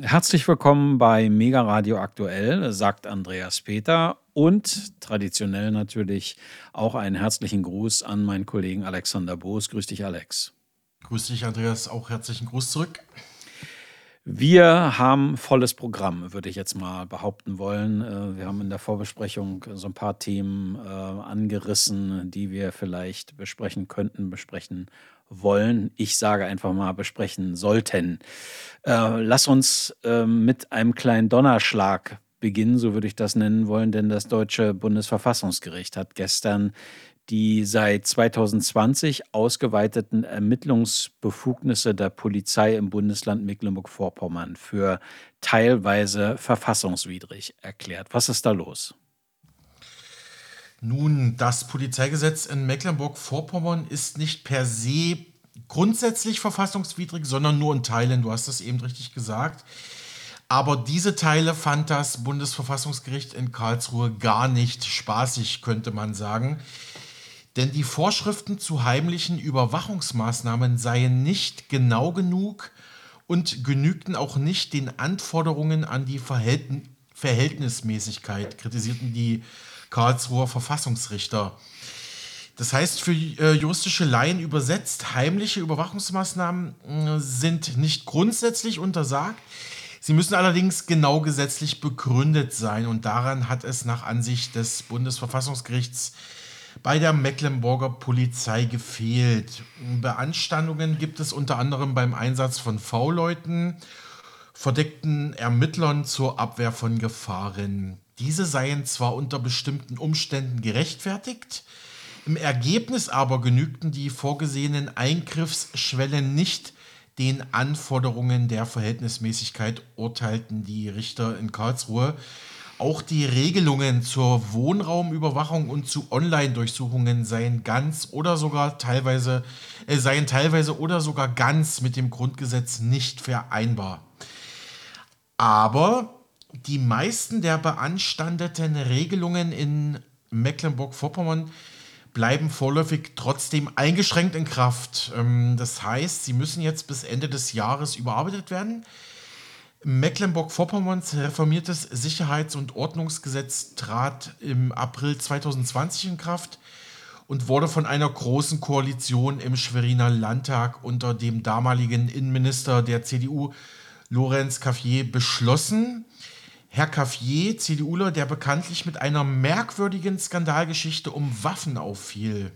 Herzlich willkommen bei Mega Radio Aktuell, sagt Andreas Peter und traditionell natürlich auch einen herzlichen Gruß an meinen Kollegen Alexander Boos. Grüß dich, Alex. Grüß dich, Andreas. Auch herzlichen Gruß zurück. Wir haben volles Programm, würde ich jetzt mal behaupten wollen. Äh, wir haben in der Vorbesprechung so ein paar Themen äh, angerissen, die wir vielleicht besprechen könnten, besprechen wollen. Ich sage einfach mal besprechen sollten. Äh, lass uns äh, mit einem kleinen Donnerschlag beginnen, so würde ich das nennen wollen, denn das deutsche Bundesverfassungsgericht hat gestern die seit 2020 ausgeweiteten Ermittlungsbefugnisse der Polizei im Bundesland Mecklenburg-Vorpommern für teilweise verfassungswidrig erklärt. Was ist da los? Nun, das Polizeigesetz in Mecklenburg-Vorpommern ist nicht per se grundsätzlich verfassungswidrig, sondern nur in Teilen. Du hast es eben richtig gesagt. Aber diese Teile fand das Bundesverfassungsgericht in Karlsruhe gar nicht spaßig, könnte man sagen. Denn die Vorschriften zu heimlichen Überwachungsmaßnahmen seien nicht genau genug und genügten auch nicht den Anforderungen an die Verhältnismäßigkeit, kritisierten die Karlsruher Verfassungsrichter. Das heißt, für äh, juristische Laien übersetzt, heimliche Überwachungsmaßnahmen äh, sind nicht grundsätzlich untersagt. Sie müssen allerdings genau gesetzlich begründet sein und daran hat es nach Ansicht des Bundesverfassungsgerichts bei der Mecklenburger Polizei gefehlt. Beanstandungen gibt es unter anderem beim Einsatz von V-Leuten, verdeckten Ermittlern zur Abwehr von Gefahren. Diese seien zwar unter bestimmten Umständen gerechtfertigt, im Ergebnis aber genügten die vorgesehenen Eingriffsschwellen nicht den Anforderungen der Verhältnismäßigkeit, urteilten die Richter in Karlsruhe. Auch die Regelungen zur Wohnraumüberwachung und zu Online-Durchsuchungen seien ganz oder sogar teilweise, äh, seien teilweise oder sogar ganz mit dem Grundgesetz nicht vereinbar. Aber die meisten der beanstandeten Regelungen in Mecklenburg-Vorpommern bleiben vorläufig trotzdem eingeschränkt in Kraft. Ähm, das heißt, sie müssen jetzt bis Ende des Jahres überarbeitet werden. Mecklenburg-Vorpommerns reformiertes Sicherheits- und Ordnungsgesetz trat im April 2020 in Kraft und wurde von einer großen Koalition im Schweriner Landtag unter dem damaligen Innenminister der CDU, Lorenz Caffier, beschlossen. Herr Caffier, CDUler, der bekanntlich mit einer merkwürdigen Skandalgeschichte um Waffen auffiel.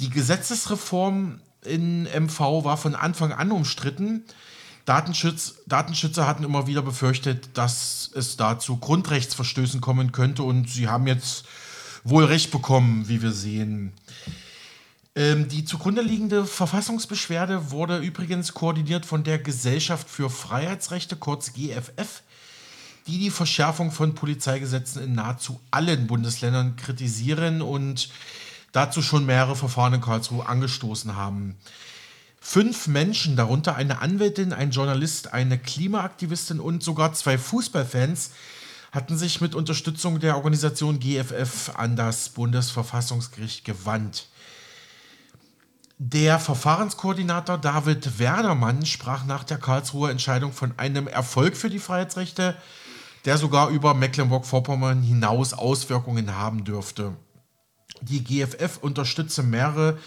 Die Gesetzesreform in MV war von Anfang an umstritten. Datenschutz, Datenschützer hatten immer wieder befürchtet, dass es da zu Grundrechtsverstößen kommen könnte und sie haben jetzt wohl recht bekommen, wie wir sehen. Ähm, die zugrunde liegende Verfassungsbeschwerde wurde übrigens koordiniert von der Gesellschaft für Freiheitsrechte, kurz GFF, die die Verschärfung von Polizeigesetzen in nahezu allen Bundesländern kritisieren und dazu schon mehrere Verfahren in Karlsruhe angestoßen haben. Fünf Menschen, darunter eine Anwältin, ein Journalist, eine Klimaaktivistin und sogar zwei Fußballfans, hatten sich mit Unterstützung der Organisation GFF an das Bundesverfassungsgericht gewandt. Der Verfahrenskoordinator David Werdermann sprach nach der Karlsruher Entscheidung von einem Erfolg für die Freiheitsrechte, der sogar über Mecklenburg-Vorpommern hinaus Auswirkungen haben dürfte. Die GFF unterstütze mehrere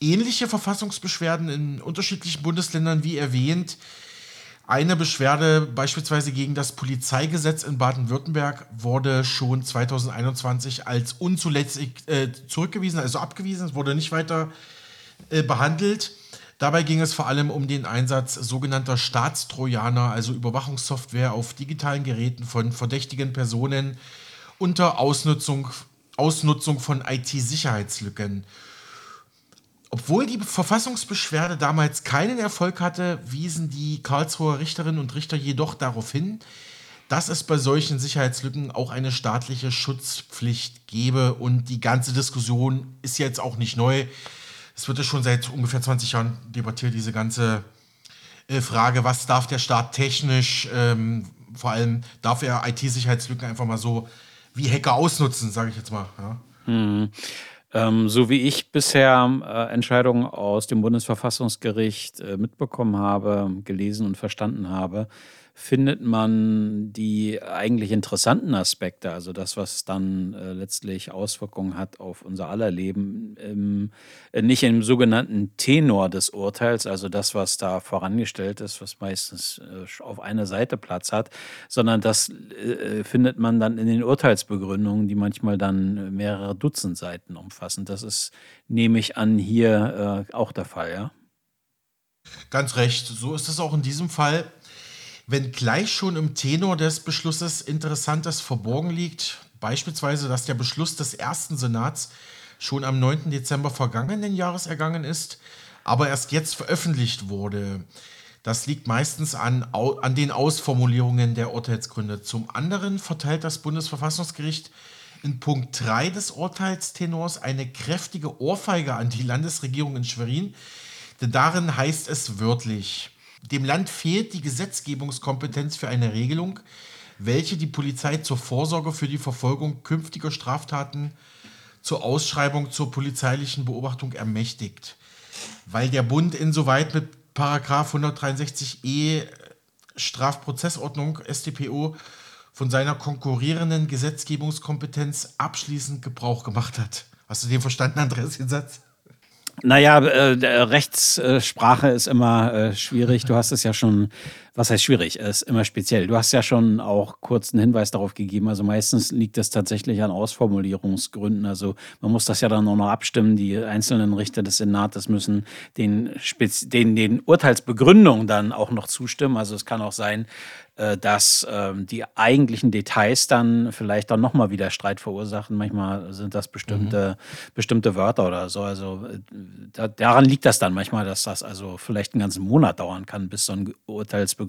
ähnliche Verfassungsbeschwerden in unterschiedlichen Bundesländern, wie erwähnt. Eine Beschwerde beispielsweise gegen das Polizeigesetz in Baden-Württemberg wurde schon 2021 als unzulässig äh, zurückgewiesen, also abgewiesen. Es wurde nicht weiter äh, behandelt. Dabei ging es vor allem um den Einsatz sogenannter Staatstrojaner, also Überwachungssoftware auf digitalen Geräten von verdächtigen Personen unter Ausnutzung, Ausnutzung von IT-Sicherheitslücken. Obwohl die Verfassungsbeschwerde damals keinen Erfolg hatte, wiesen die Karlsruher Richterinnen und Richter jedoch darauf hin, dass es bei solchen Sicherheitslücken auch eine staatliche Schutzpflicht gebe. Und die ganze Diskussion ist jetzt auch nicht neu. Es wird ja schon seit ungefähr 20 Jahren debattiert, diese ganze äh, Frage, was darf der Staat technisch, ähm, vor allem darf er IT-Sicherheitslücken einfach mal so wie Hacker ausnutzen, sage ich jetzt mal. Ja. Hm. Ähm, so wie ich bisher äh, Entscheidungen aus dem Bundesverfassungsgericht äh, mitbekommen habe, gelesen und verstanden habe, findet man die eigentlich interessanten Aspekte, also das, was dann äh, letztlich Auswirkungen hat auf unser aller Leben, im, äh, nicht im sogenannten Tenor des Urteils, also das, was da vorangestellt ist, was meistens äh, auf einer Seite Platz hat, sondern das äh, findet man dann in den Urteilsbegründungen, die manchmal dann mehrere Dutzend Seiten umfassen. Das ist, nehme ich an, hier äh, auch der Fall, ja? Ganz recht. So ist es auch in diesem Fall wenngleich schon im Tenor des Beschlusses Interessantes verborgen liegt, beispielsweise, dass der Beschluss des ersten Senats schon am 9. Dezember vergangenen Jahres ergangen ist, aber erst jetzt veröffentlicht wurde. Das liegt meistens an, an den Ausformulierungen der Urteilsgründe. Zum anderen verteilt das Bundesverfassungsgericht in Punkt 3 des Urteilstenors eine kräftige Ohrfeige an die Landesregierung in Schwerin, denn darin heißt es wörtlich, dem Land fehlt die Gesetzgebungskompetenz für eine Regelung, welche die Polizei zur Vorsorge für die Verfolgung künftiger Straftaten zur Ausschreibung zur polizeilichen Beobachtung ermächtigt. Weil der Bund insoweit mit Paragraf 163e Strafprozessordnung StPO von seiner konkurrierenden Gesetzgebungskompetenz abschließend Gebrauch gemacht hat. Hast du den verstanden, Andreas, den Satz? Naja, äh, Rechtssprache ist immer äh, schwierig. Du hast es ja schon, was heißt schwierig? Es ist immer speziell. Du hast ja schon auch kurz einen Hinweis darauf gegeben. Also meistens liegt es tatsächlich an Ausformulierungsgründen. Also man muss das ja dann auch noch abstimmen. Die einzelnen Richter des Senates müssen den, Spez den, den Urteilsbegründungen dann auch noch zustimmen. Also es kann auch sein, äh, dass ähm, die eigentlichen Details dann vielleicht dann nochmal wieder Streit verursachen. Manchmal sind das bestimmte, mhm. bestimmte Wörter oder so. Also äh, da, daran liegt das dann manchmal, dass das also vielleicht einen ganzen Monat dauern kann, bis so eine Urteilsbegründung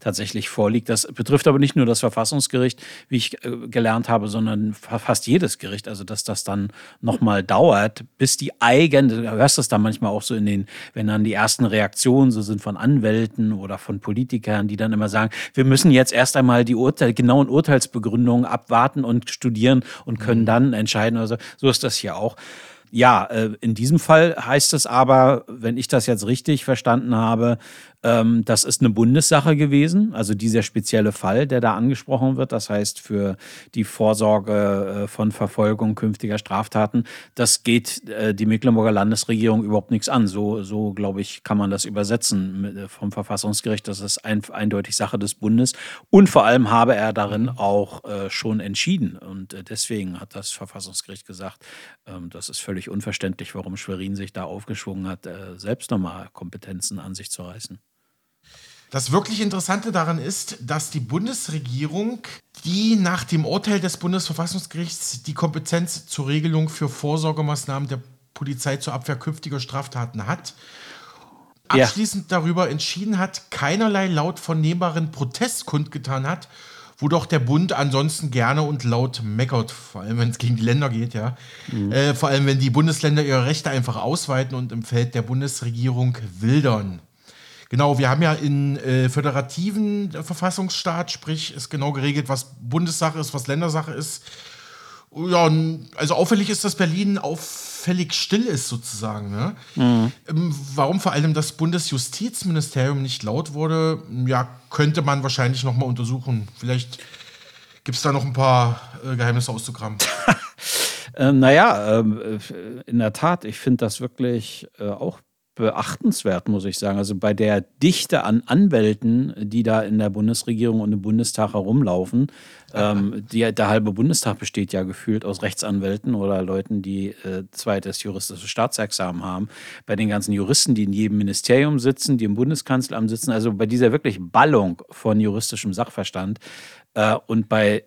tatsächlich vorliegt. Das betrifft aber nicht nur das Verfassungsgericht, wie ich äh, gelernt habe, sondern fast jedes Gericht. Also dass das dann nochmal dauert, bis die eigene, du hörst das dann manchmal auch so in den, wenn dann die ersten Reaktionen so sind von Anwälten oder von Politikern, die dann immer sagen, wir müssen jetzt erst einmal die Urteil, genauen Urteilsbegründungen abwarten und studieren und können mhm. dann entscheiden. Also so ist das hier auch. Ja, äh, in diesem Fall heißt es aber, wenn ich das jetzt richtig verstanden habe, ähm, das ist eine Bundessache gewesen, also dieser spezielle Fall, der da angesprochen wird. Das heißt, für die Vorsorge äh, von Verfolgung künftiger Straftaten, das geht äh, die Mecklenburger Landesregierung überhaupt nichts an. So, so glaube ich, kann man das übersetzen äh, vom Verfassungsgericht. Das ist ein, eindeutig Sache des Bundes. Und vor allem habe er darin auch äh, schon entschieden. Und deswegen hat das Verfassungsgericht gesagt, ähm, das ist völlig unverständlich, warum Schwerin sich da aufgeschwungen hat, selbst nochmal Kompetenzen an sich zu reißen. Das wirklich Interessante daran ist, dass die Bundesregierung, die nach dem Urteil des Bundesverfassungsgerichts die Kompetenz zur Regelung für Vorsorgemaßnahmen der Polizei zur Abwehr künftiger Straftaten hat, abschließend ja. darüber entschieden hat, keinerlei laut vernehmbaren Protest kundgetan hat, wo doch der Bund ansonsten gerne und laut meckert, vor allem wenn es gegen die Länder geht, ja. Mhm. Äh, vor allem wenn die Bundesländer ihre Rechte einfach ausweiten und im Feld der Bundesregierung wildern. Genau, wir haben ja in äh, föderativen Verfassungsstaat, sprich, ist genau geregelt, was Bundessache ist, was Ländersache ist. Ja, also auffällig ist, dass Berlin auffällig still ist, sozusagen. Ne? Mhm. Ähm, warum vor allem das Bundesjustizministerium nicht laut wurde, ja, könnte man wahrscheinlich nochmal untersuchen. Vielleicht gibt es da noch ein paar äh, Geheimnisse auszukramen. ähm, naja, ähm, äh, in der Tat, ich finde das wirklich äh, auch beachtenswert, muss ich sagen. Also bei der Dichte an Anwälten, die da in der Bundesregierung und im Bundestag herumlaufen, ähm, die, der halbe Bundestag besteht ja gefühlt aus Rechtsanwälten oder Leuten, die äh, zweites juristisches Staatsexamen haben. Bei den ganzen Juristen, die in jedem Ministerium sitzen, die im Bundeskanzleramt sitzen, also bei dieser wirklich Ballung von juristischem Sachverstand äh, und bei äh,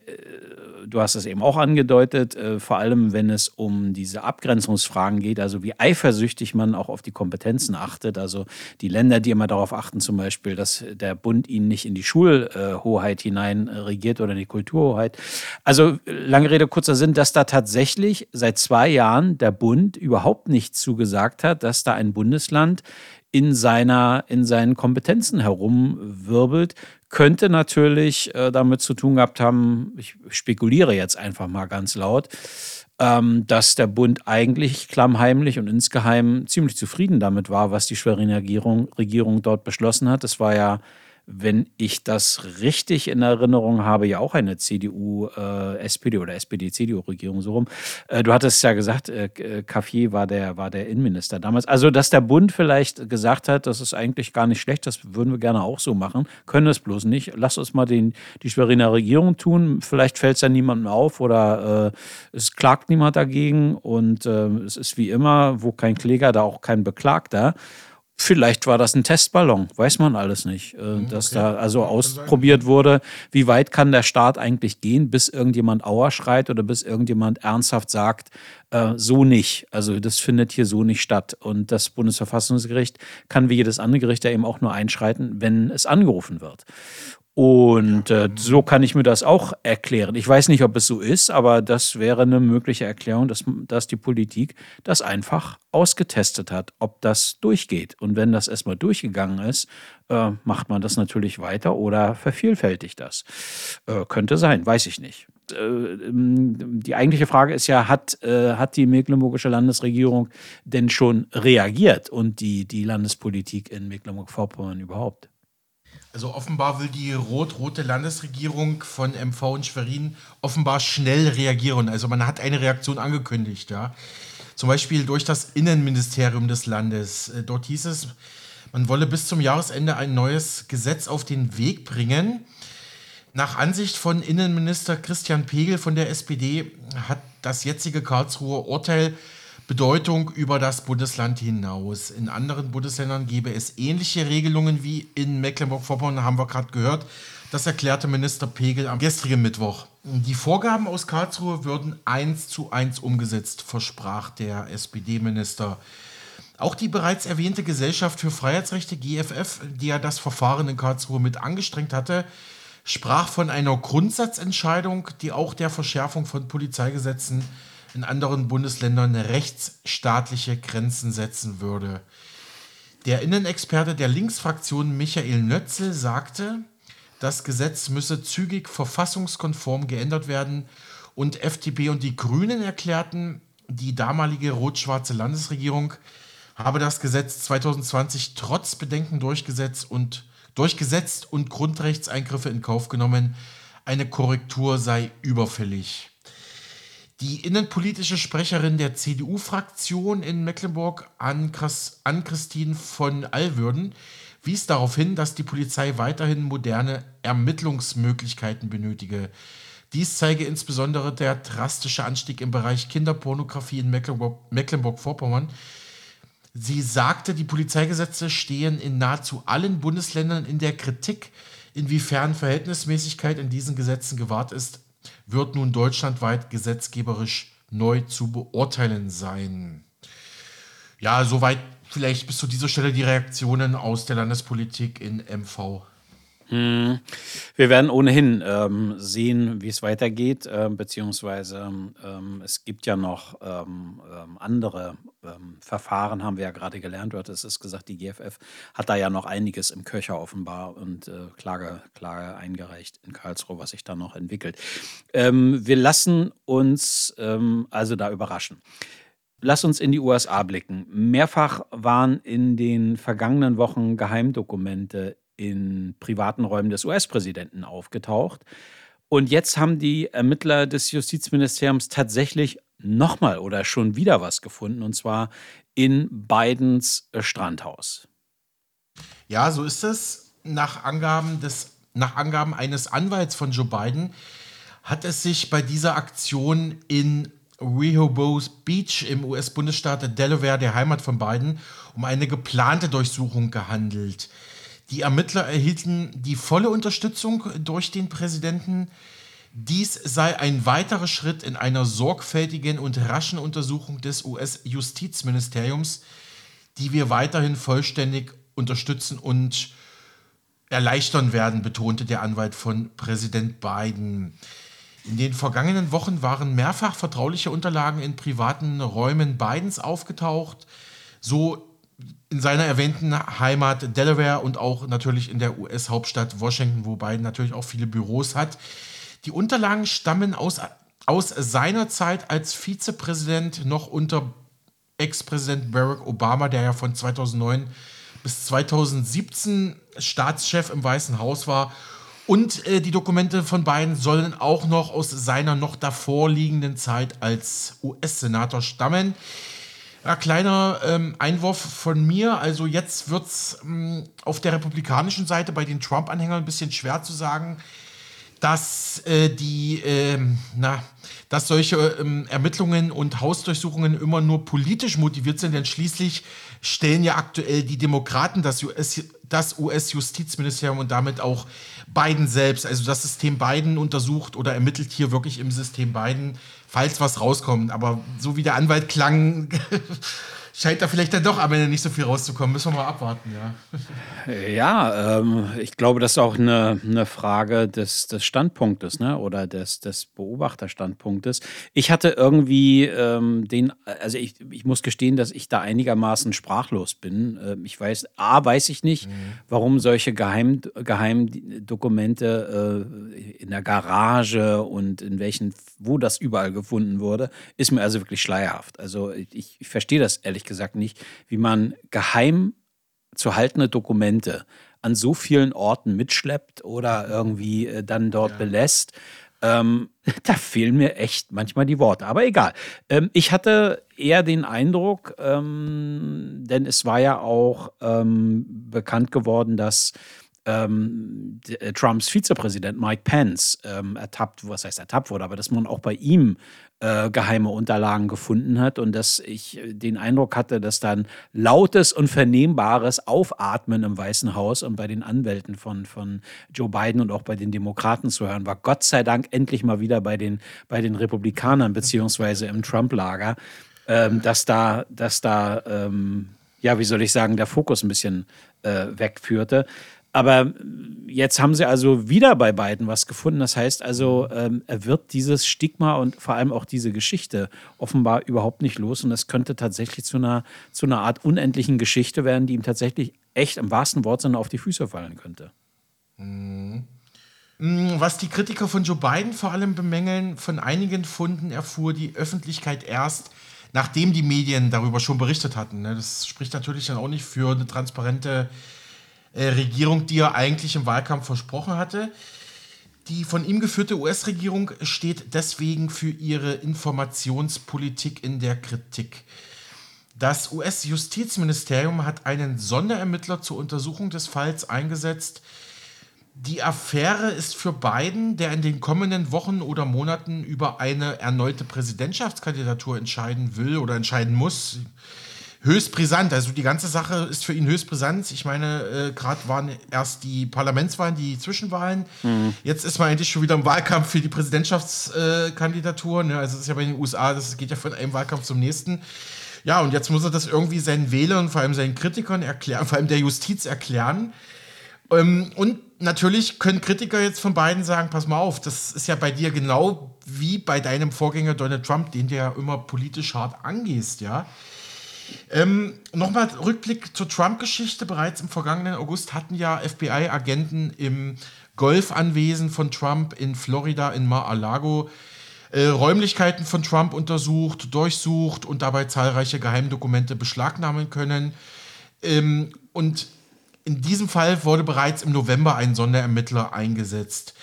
du hast es eben auch angedeutet, äh, vor allem wenn es um diese Abgrenzungsfragen geht, also wie eifersüchtig man auch auf die Kompetenzen achtet. Also die Länder, die immer darauf achten, zum Beispiel, dass der Bund ihnen nicht in die Schulhoheit hinein regiert oder in die Kulturhoheit. Also lange Rede, kurzer Sinn, dass da tatsächlich seit zwei Jahren der Bund überhaupt nicht zugesagt hat, dass da ein Bundesland in, seiner, in seinen Kompetenzen herumwirbelt, könnte natürlich äh, damit zu tun gehabt haben, ich spekuliere jetzt einfach mal ganz laut, ähm, dass der Bund eigentlich klammheimlich und insgeheim ziemlich zufrieden damit war, was die Schweriner Regierung, Regierung dort beschlossen hat. Es war ja wenn ich das richtig in Erinnerung habe, ja auch eine CDU, äh, oder SPD-CDU-Regierung so rum. Äh, du hattest ja gesagt, äh, Caffier äh, war der, war der Innenminister damals. Also, dass der Bund vielleicht gesagt hat, das ist eigentlich gar nicht schlecht, das würden wir gerne auch so machen, können es bloß nicht. Lass uns mal den, die Schweriner Regierung tun. Vielleicht fällt es ja niemandem auf oder äh, es klagt niemand dagegen und äh, es ist wie immer, wo kein Kläger, da auch kein Beklagter. Vielleicht war das ein Testballon, weiß man alles nicht. Äh, mhm, dass okay. da also ausprobiert wurde, wie weit kann der Staat eigentlich gehen, bis irgendjemand Auer schreit oder bis irgendjemand ernsthaft sagt, äh, so nicht. Also das findet hier so nicht statt. Und das Bundesverfassungsgericht kann wie jedes andere Gericht ja eben auch nur einschreiten, wenn es angerufen wird. Und äh, so kann ich mir das auch erklären. Ich weiß nicht, ob es so ist, aber das wäre eine mögliche Erklärung, dass, dass die Politik das einfach ausgetestet hat, ob das durchgeht. Und wenn das erstmal durchgegangen ist, äh, macht man das natürlich weiter oder vervielfältigt das. Äh, könnte sein, weiß ich nicht. Äh, ähm, die eigentliche Frage ist ja, hat, äh, hat die mecklenburgische Landesregierung denn schon reagiert und die, die Landespolitik in Mecklenburg-Vorpommern überhaupt? Also offenbar will die rot-rote Landesregierung von MV und Schwerin offenbar schnell reagieren. Also man hat eine Reaktion angekündigt, ja. Zum Beispiel durch das Innenministerium des Landes. Äh, dort hieß es, man wolle bis zum Jahresende ein neues Gesetz auf den Weg bringen. Nach Ansicht von Innenminister Christian Pegel von der SPD hat das jetzige Karlsruher Urteil Bedeutung über das Bundesland hinaus. In anderen Bundesländern gäbe es ähnliche Regelungen wie in Mecklenburg-Vorpommern, haben wir gerade gehört. Das erklärte Minister Pegel am gestrigen Mittwoch. Die Vorgaben aus Karlsruhe würden eins zu eins umgesetzt, versprach der SPD-Minister. Auch die bereits erwähnte Gesellschaft für Freiheitsrechte GFF, die ja das Verfahren in Karlsruhe mit angestrengt hatte, sprach von einer Grundsatzentscheidung, die auch der Verschärfung von Polizeigesetzen in anderen Bundesländern rechtsstaatliche Grenzen setzen würde. Der Innenexperte der Linksfraktion Michael Nötzel sagte, das Gesetz müsse zügig verfassungskonform geändert werden und FDP und die Grünen erklärten, die damalige rot-schwarze Landesregierung habe das Gesetz 2020 trotz Bedenken durchgesetzt und, durchgesetzt und Grundrechtseingriffe in Kauf genommen. Eine Korrektur sei überfällig. Die innenpolitische Sprecherin der CDU-Fraktion in Mecklenburg, Ann-Christine von Allwürden, wies darauf hin, dass die Polizei weiterhin moderne Ermittlungsmöglichkeiten benötige. Dies zeige insbesondere der drastische Anstieg im Bereich Kinderpornografie in Mecklenburg-Vorpommern. Sie sagte, die Polizeigesetze stehen in nahezu allen Bundesländern in der Kritik, inwiefern Verhältnismäßigkeit in diesen Gesetzen gewahrt ist, wird nun deutschlandweit gesetzgeberisch neu zu beurteilen sein. Ja, soweit vielleicht bis zu dieser Stelle die Reaktionen aus der Landespolitik in MV. Wir werden ohnehin ähm, sehen, wie es weitergeht, äh, beziehungsweise ähm, es gibt ja noch ähm, ähm andere ähm, Verfahren, haben wir ja gerade gelernt. Du hattest es gesagt, die GFF hat da ja noch einiges im Köcher offenbar und äh, Klage, Klage eingereicht in Karlsruhe, was sich da noch entwickelt. Ähm, wir lassen uns also da überraschen. Lass uns in die USA blicken. Mehrfach waren in den vergangenen Wochen Geheimdokumente in privaten Räumen des US-Präsidenten aufgetaucht. Und jetzt haben die Ermittler des Justizministeriums tatsächlich nochmal oder schon wieder was gefunden, und zwar in Bidens Strandhaus. Ja, so ist es. Nach Angaben, des, nach Angaben eines Anwalts von Joe Biden hat es sich bei dieser Aktion in Rehoboth Beach im US-Bundesstaat Delaware, der Heimat von Biden, um eine geplante Durchsuchung gehandelt. Die Ermittler erhielten die volle Unterstützung durch den Präsidenten. Dies sei ein weiterer Schritt in einer sorgfältigen und raschen Untersuchung des US-Justizministeriums, die wir weiterhin vollständig unterstützen und erleichtern werden, betonte der Anwalt von Präsident Biden. In den vergangenen Wochen waren mehrfach vertrauliche Unterlagen in privaten Räumen Bidens aufgetaucht. So in seiner erwähnten Heimat Delaware und auch natürlich in der US-Hauptstadt Washington, wo Biden natürlich auch viele Büros hat. Die Unterlagen stammen aus, aus seiner Zeit als Vizepräsident noch unter Ex-Präsident Barack Obama, der ja von 2009 bis 2017 Staatschef im Weißen Haus war. Und äh, die Dokumente von Biden sollen auch noch aus seiner noch davor liegenden Zeit als US-Senator stammen. Ja, kleiner ähm, Einwurf von mir. Also jetzt wird es ähm, auf der republikanischen Seite bei den Trump-Anhängern ein bisschen schwer zu sagen, dass äh, die, äh, na, dass solche ähm, Ermittlungen und Hausdurchsuchungen immer nur politisch motiviert sind, denn schließlich stellen ja aktuell die Demokraten das US, das US-Justizministerium und damit auch Biden selbst, also das System Biden untersucht oder ermittelt hier wirklich im System Biden, falls was rauskommt. Aber so wie der Anwalt klang, scheint da vielleicht dann doch am Ende nicht so viel rauszukommen. Müssen wir mal abwarten, ja. Ja, ähm, ich glaube, das ist auch eine, eine Frage des, des Standpunktes ne? oder des, des Beobachterstandpunktes. Ich hatte irgendwie ähm, den, also ich, ich muss gestehen, dass ich da einigermaßen sprachlos bin. Äh, ich weiß, A, weiß ich nicht, mhm. warum solche Geheim, Geheimdokumente äh, in der Garage und in welchen, wo das überall gefunden wurde, ist mir also wirklich schleierhaft. Also ich, ich verstehe das ehrlich ehrlich gesagt nicht, wie man geheim zu haltende Dokumente an so vielen Orten mitschleppt oder irgendwie äh, dann dort ja. belässt. Ähm, da fehlen mir echt manchmal die Worte, aber egal. Ähm, ich hatte eher den Eindruck, ähm, denn es war ja auch ähm, bekannt geworden, dass ähm, äh, Trumps Vizepräsident Mike Pence ähm, ertappt, was heißt ertappt wurde, aber dass man auch bei ihm äh, geheime Unterlagen gefunden hat und dass ich äh, den Eindruck hatte, dass dann lautes und vernehmbares Aufatmen im Weißen Haus und bei den Anwälten von, von Joe Biden und auch bei den Demokraten zu hören war. Gott sei Dank endlich mal wieder bei den, bei den Republikanern beziehungsweise im Trump-Lager, ähm, dass da, dass da ähm, ja, wie soll ich sagen, der Fokus ein bisschen äh, wegführte. Aber jetzt haben sie also wieder bei beiden was gefunden. Das heißt also, ähm, er wird dieses Stigma und vor allem auch diese Geschichte offenbar überhaupt nicht los. Und das könnte tatsächlich zu einer, zu einer Art unendlichen Geschichte werden, die ihm tatsächlich echt im wahrsten Wortsinne auf die Füße fallen könnte. Mhm. Mm, was die Kritiker von Joe Biden vor allem bemängeln, von einigen Funden erfuhr die Öffentlichkeit erst, nachdem die Medien darüber schon berichtet hatten. Ne? Das spricht natürlich dann auch nicht für eine transparente äh, Regierung, die er eigentlich im Wahlkampf versprochen hatte. Die von ihm geführte US-Regierung steht deswegen für ihre Informationspolitik in der Kritik. Das US-Justizministerium hat einen Sonderermittler zur Untersuchung des Falls eingesetzt. Die Affäre ist für Biden, der in den kommenden Wochen oder Monaten über eine erneute Präsidentschaftskandidatur entscheiden will oder entscheiden muss, höchst brisant. Also die ganze Sache ist für ihn höchst brisant. Ich meine, äh, gerade waren erst die Parlamentswahlen, die Zwischenwahlen. Mhm. Jetzt ist man eigentlich schon wieder im Wahlkampf für die Präsidentschaftskandidatur. Äh, ne? Also es ist ja bei den USA, das geht ja von einem Wahlkampf zum nächsten. Ja, und jetzt muss er das irgendwie seinen Wählern, vor allem seinen Kritikern erklären, vor allem der Justiz erklären. Ähm, und natürlich können Kritiker jetzt von beiden sagen, pass mal auf, das ist ja bei dir genau wie bei deinem Vorgänger Donald Trump, den du ja immer politisch hart angehst, ja. Ähm, Nochmal Rückblick zur Trump-Geschichte. Bereits im vergangenen August hatten ja FBI-Agenten im Golfanwesen von Trump in Florida in Mar-a-Lago äh, Räumlichkeiten von Trump untersucht, durchsucht und dabei zahlreiche Geheimdokumente beschlagnahmen können. Ähm, und in diesem Fall wurde bereits im November ein Sonderermittler eingesetzt.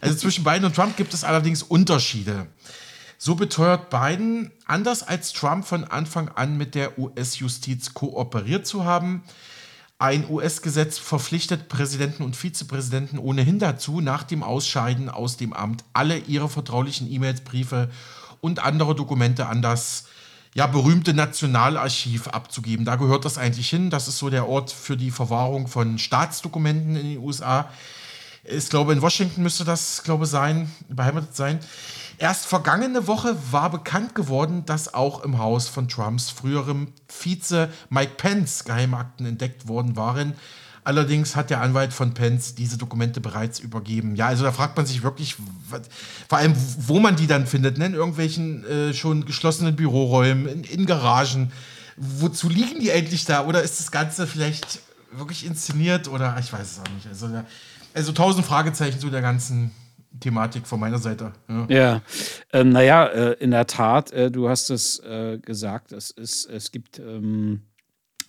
Also zwischen Biden und Trump gibt es allerdings Unterschiede. So beteuert Biden, anders als Trump von Anfang an mit der US-Justiz kooperiert zu haben. Ein US-Gesetz verpflichtet Präsidenten und Vizepräsidenten ohnehin dazu, nach dem Ausscheiden aus dem Amt alle ihre vertraulichen E-Mails, Briefe und andere Dokumente an das ja, berühmte Nationalarchiv abzugeben. Da gehört das eigentlich hin. Das ist so der Ort für die Verwahrung von Staatsdokumenten in den USA. Ich glaube, in Washington müsste das, glaube sein, beheimatet sein. Erst vergangene Woche war bekannt geworden, dass auch im Haus von Trumps früherem Vize Mike Pence Geheimakten entdeckt worden waren. Allerdings hat der Anwalt von Pence diese Dokumente bereits übergeben. Ja, also da fragt man sich wirklich, vor allem, wo man die dann findet, ne? in irgendwelchen äh, schon geschlossenen Büroräumen, in, in Garagen. wozu liegen die endlich da? Oder ist das Ganze vielleicht wirklich inszeniert? Oder ich weiß es auch nicht. Also, also tausend Fragezeichen zu der ganzen Thematik von meiner Seite. Ja, ja. Ähm, naja, äh, in der Tat, äh, du hast es äh, gesagt, es, ist, es gibt. Ähm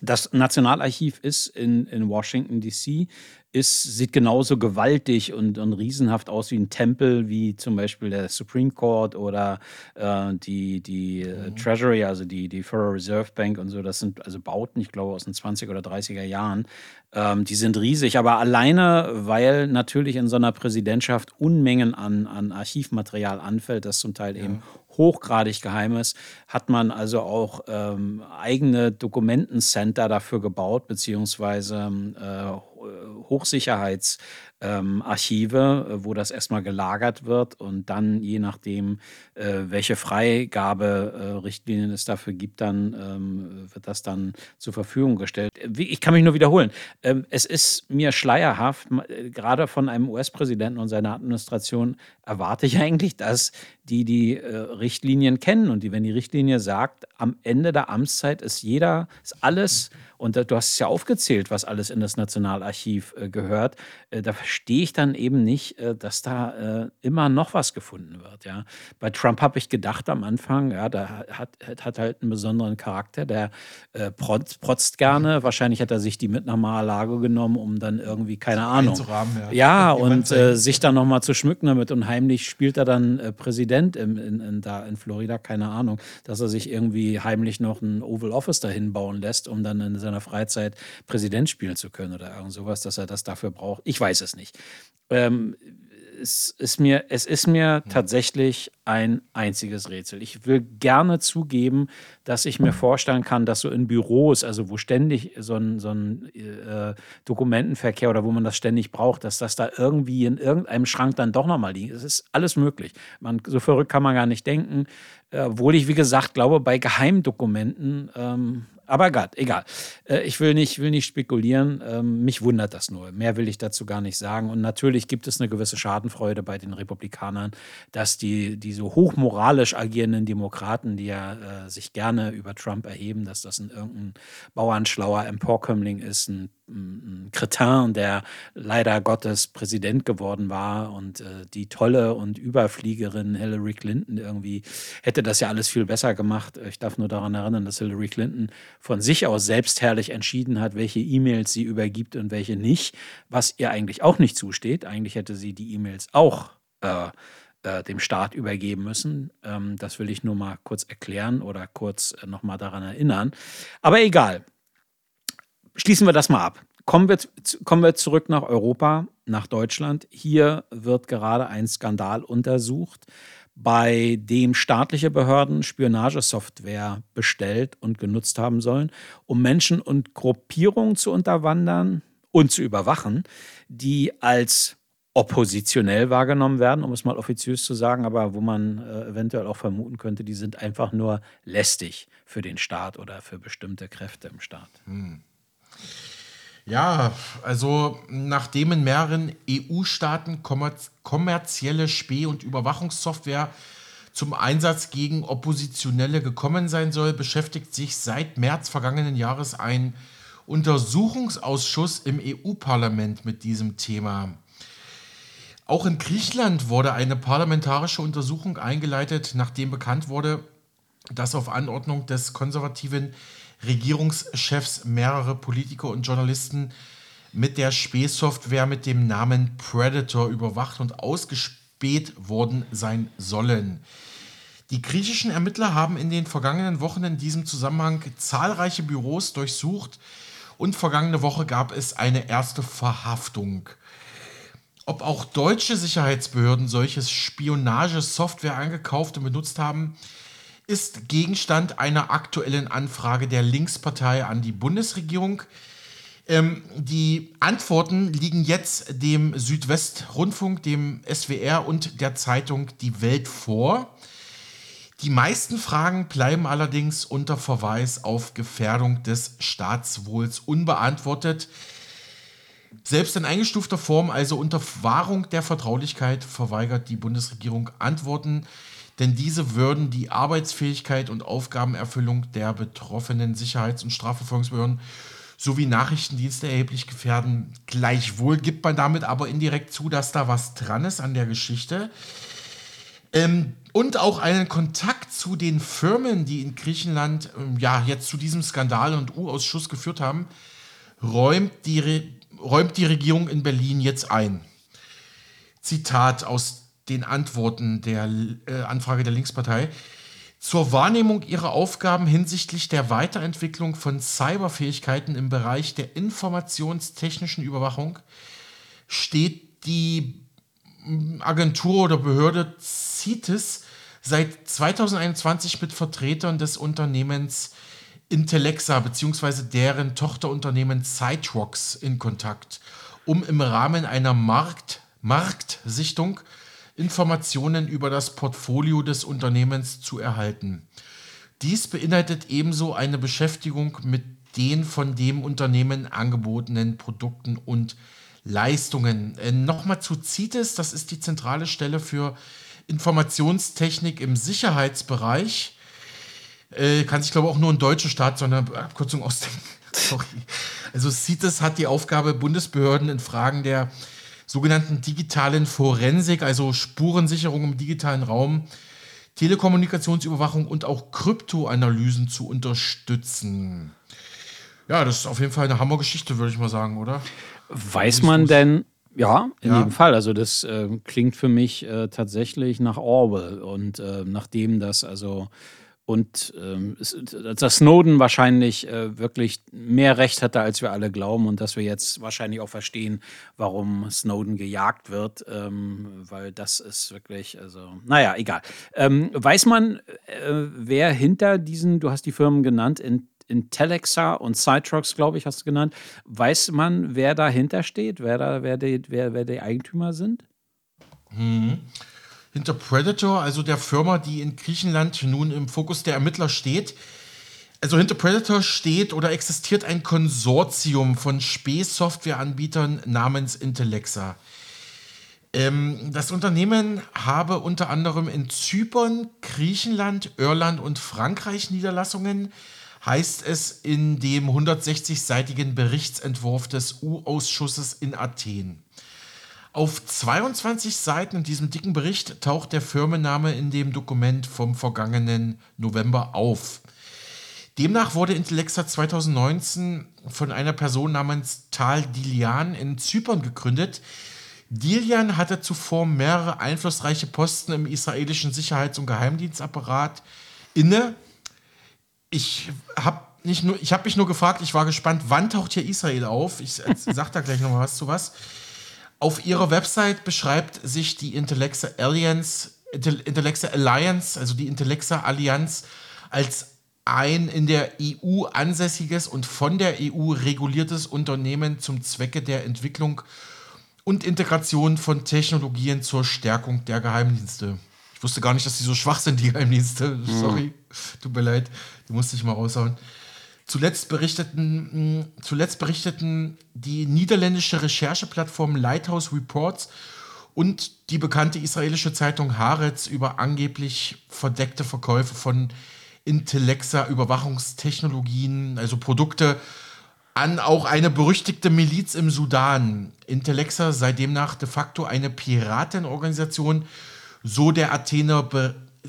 das Nationalarchiv ist in, in Washington, D.C ist, sieht genauso gewaltig und, und riesenhaft aus wie ein Tempel, wie zum Beispiel der Supreme Court oder äh, die, die äh, mhm. Treasury, also die, die Federal Reserve Bank und so. Das sind also Bauten, ich glaube, aus den 20er oder 30er Jahren. Ähm, die sind riesig, aber alleine, weil natürlich in so einer Präsidentschaft Unmengen an, an Archivmaterial anfällt, das zum Teil ja. eben hochgradig geheim ist, hat man also auch ähm, eigene Dokumentencenter dafür gebaut, beziehungsweise äh, Hochsicherheits- ähm, Archive, äh, wo das erstmal gelagert wird und dann, je nachdem, äh, welche Freigaberichtlinien äh, es dafür gibt, dann ähm, wird das dann zur Verfügung gestellt. Ich kann mich nur wiederholen. Ähm, es ist mir schleierhaft, äh, gerade von einem US-Präsidenten und seiner Administration erwarte ich eigentlich, dass die die äh, Richtlinien kennen und die, wenn die Richtlinie sagt, am Ende der Amtszeit ist jeder, ist alles, und du hast es ja aufgezählt, was alles in das Nationalarchiv äh, gehört, da verstehe ich dann eben nicht, äh, dass da äh, immer noch was gefunden wird. Ja. Bei Trump habe ich gedacht am Anfang, ja, da hat, hat halt einen besonderen Charakter, der äh, protzt, protzt gerne. Wahrscheinlich hat er sich die mit nach Mar-a-Lago genommen, um dann irgendwie, keine Ahnung. Ja, ja und äh, sich dann nochmal zu schmücken damit. Und heimlich spielt er dann äh, Präsident im, in, in, da in Florida, keine Ahnung, dass er sich irgendwie heimlich noch ein Oval Office dahin bauen lässt, um dann in seiner Freizeit Präsident spielen zu können oder irgend sowas, dass er das dafür braucht. Ich weiß es nicht. Ähm, es ist mir, es ist mir tatsächlich ein einziges Rätsel. Ich will gerne zugeben, dass ich mir vorstellen kann, dass so in Büros, also wo ständig so ein, so ein äh, Dokumentenverkehr oder wo man das ständig braucht, dass das da irgendwie in irgendeinem Schrank dann doch nochmal liegt. Es ist alles möglich. Man, so verrückt kann man gar nicht denken. Äh, obwohl ich, wie gesagt, glaube, bei Geheimdokumenten ähm, aber egal, egal. Äh, ich will nicht, will nicht spekulieren. Ähm, mich wundert das nur. Mehr will ich dazu gar nicht sagen. Und natürlich gibt es eine gewisse Schadenfreude bei den Republikanern, dass die, die so hochmoralisch agierenden Demokraten, die ja äh, sich gerne über Trump erheben, dass das ein irgendein bauernschlauer Emporkömmling ist, ein ein Kretin, der leider Gottes Präsident geworden war und äh, die tolle und Überfliegerin Hillary Clinton irgendwie hätte das ja alles viel besser gemacht. Ich darf nur daran erinnern, dass Hillary Clinton von sich aus selbstherrlich entschieden hat, welche E-Mails sie übergibt und welche nicht, was ihr eigentlich auch nicht zusteht. Eigentlich hätte sie die E-Mails auch äh, äh, dem Staat übergeben müssen. Ähm, das will ich nur mal kurz erklären oder kurz äh, nochmal daran erinnern. Aber egal schließen wir das mal ab. Kommen wir, kommen wir zurück nach Europa, nach Deutschland. Hier wird gerade ein Skandal untersucht, bei dem staatliche Behörden Spionagesoftware bestellt und genutzt haben sollen, um Menschen und Gruppierungen zu unterwandern und zu überwachen, die als oppositionell wahrgenommen werden, um es mal offiziös zu sagen, aber wo man äh, eventuell auch vermuten könnte, die sind einfach nur lästig für den Staat oder für bestimmte Kräfte im Staat. Hm. Ja, also nachdem in mehreren EU-Staaten kommerzielle Späh- und Überwachungssoftware zum Einsatz gegen Oppositionelle gekommen sein soll, beschäftigt sich seit März vergangenen Jahres ein Untersuchungsausschuss im EU-Parlament mit diesem Thema. Auch in Griechenland wurde eine parlamentarische Untersuchung eingeleitet, nachdem bekannt wurde, dass auf Anordnung des konservativen Regierungschefs, mehrere Politiker und Journalisten mit der Spähsoftware mit dem Namen Predator überwacht und ausgespäht worden sein sollen. Die griechischen Ermittler haben in den vergangenen Wochen in diesem Zusammenhang zahlreiche Büros durchsucht und vergangene Woche gab es eine erste Verhaftung. Ob auch deutsche Sicherheitsbehörden solches Spionagesoftware eingekauft und benutzt haben, ist Gegenstand einer aktuellen Anfrage der Linkspartei an die Bundesregierung. Ähm, die Antworten liegen jetzt dem Südwestrundfunk, dem SWR und der Zeitung Die Welt vor. Die meisten Fragen bleiben allerdings unter Verweis auf Gefährdung des Staatswohls unbeantwortet. Selbst in eingestufter Form, also unter Wahrung der Vertraulichkeit, verweigert die Bundesregierung Antworten denn diese würden die Arbeitsfähigkeit und Aufgabenerfüllung der betroffenen Sicherheits- und Strafverfolgungsbehörden sowie Nachrichtendienste erheblich gefährden. Gleichwohl gibt man damit aber indirekt zu, dass da was dran ist an der Geschichte. Ähm, und auch einen Kontakt zu den Firmen, die in Griechenland ähm, ja jetzt zu diesem Skandal und U-Ausschuss geführt haben, räumt die, räumt die Regierung in Berlin jetzt ein. Zitat aus den Antworten der äh, Anfrage der Linkspartei. Zur Wahrnehmung ihrer Aufgaben hinsichtlich der Weiterentwicklung von Cyberfähigkeiten im Bereich der informationstechnischen Überwachung steht die mm, Agentur oder Behörde CITES seit 2021 mit Vertretern des Unternehmens Intellexa bzw. deren Tochterunternehmen Cytrox in Kontakt, um im Rahmen einer Markt Marktsichtung Informationen über das Portfolio des Unternehmens zu erhalten. Dies beinhaltet ebenso eine Beschäftigung mit den von dem Unternehmen angebotenen Produkten und Leistungen. Äh, Nochmal zu CITES, das ist die zentrale Stelle für Informationstechnik im Sicherheitsbereich. Äh, kann sich, glaube ich, auch nur ein deutscher Staat, sondern Abkürzung aus dem. Sorry. Also CITES hat die Aufgabe, Bundesbehörden in Fragen der sogenannten digitalen Forensik, also Spurensicherung im digitalen Raum, Telekommunikationsüberwachung und auch Kryptoanalysen zu unterstützen. Ja, das ist auf jeden Fall eine Hammergeschichte, würde ich mal sagen, oder? Weiß man denn, ja, in ja. jedem Fall. Also das äh, klingt für mich äh, tatsächlich nach Orwell und äh, nachdem das also und ähm, dass Snowden wahrscheinlich äh, wirklich mehr Recht hatte, als wir alle glauben und dass wir jetzt wahrscheinlich auch verstehen, warum Snowden gejagt wird, ähm, weil das ist wirklich, also, naja, egal. Ähm, weiß man, äh, wer hinter diesen, du hast die Firmen genannt, in, Intellexa und Citrox, glaube ich, hast du genannt. Weiß man, wer dahinter steht, wer, da, wer, die, wer, wer die Eigentümer sind? Mhm hinter Predator, also der Firma, die in Griechenland nun im Fokus der Ermittler steht. Also hinter Predator steht oder existiert ein Konsortium von Späh-Softwareanbietern namens Intellexa. Ähm, das Unternehmen habe unter anderem in Zypern, Griechenland, Irland und Frankreich Niederlassungen, heißt es in dem 160-seitigen Berichtsentwurf des U-Ausschusses in Athen. Auf 22 Seiten in diesem dicken Bericht taucht der Firmenname in dem Dokument vom vergangenen November auf. Demnach wurde Intellexa 2019 von einer Person namens Tal Dilian in Zypern gegründet. Dilian hatte zuvor mehrere einflussreiche Posten im israelischen Sicherheits- und Geheimdienstapparat inne. Ich habe nicht nur, ich habe mich nur gefragt, ich war gespannt, wann taucht hier Israel auf? Ich sage da gleich noch was zu was. Auf ihrer Website beschreibt sich die Intellexa Alliance, Intellexa Alliance, also die Intellexa Allianz, als ein in der EU ansässiges und von der EU reguliertes Unternehmen zum Zwecke der Entwicklung und Integration von Technologien zur Stärkung der Geheimdienste. Ich wusste gar nicht, dass die so schwach sind, die Geheimdienste. Mhm. Sorry, tut mir leid, die musste ich mal raushauen. Zuletzt berichteten, hm, zuletzt berichteten die niederländische Rechercheplattform Lighthouse Reports und die bekannte israelische Zeitung Haaretz über angeblich verdeckte Verkäufe von Intellexa-Überwachungstechnologien, also Produkte, an auch eine berüchtigte Miliz im Sudan. Intellexa sei demnach de facto eine Piratenorganisation, so der Athener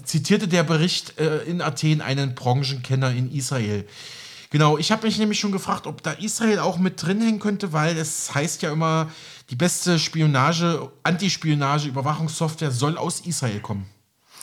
zitierte der Bericht äh, in Athen einen Branchenkenner in Israel. Genau, ich habe mich nämlich schon gefragt, ob da Israel auch mit drin hängen könnte, weil es heißt ja immer, die beste Spionage, Antispionage, Überwachungssoftware soll aus Israel kommen.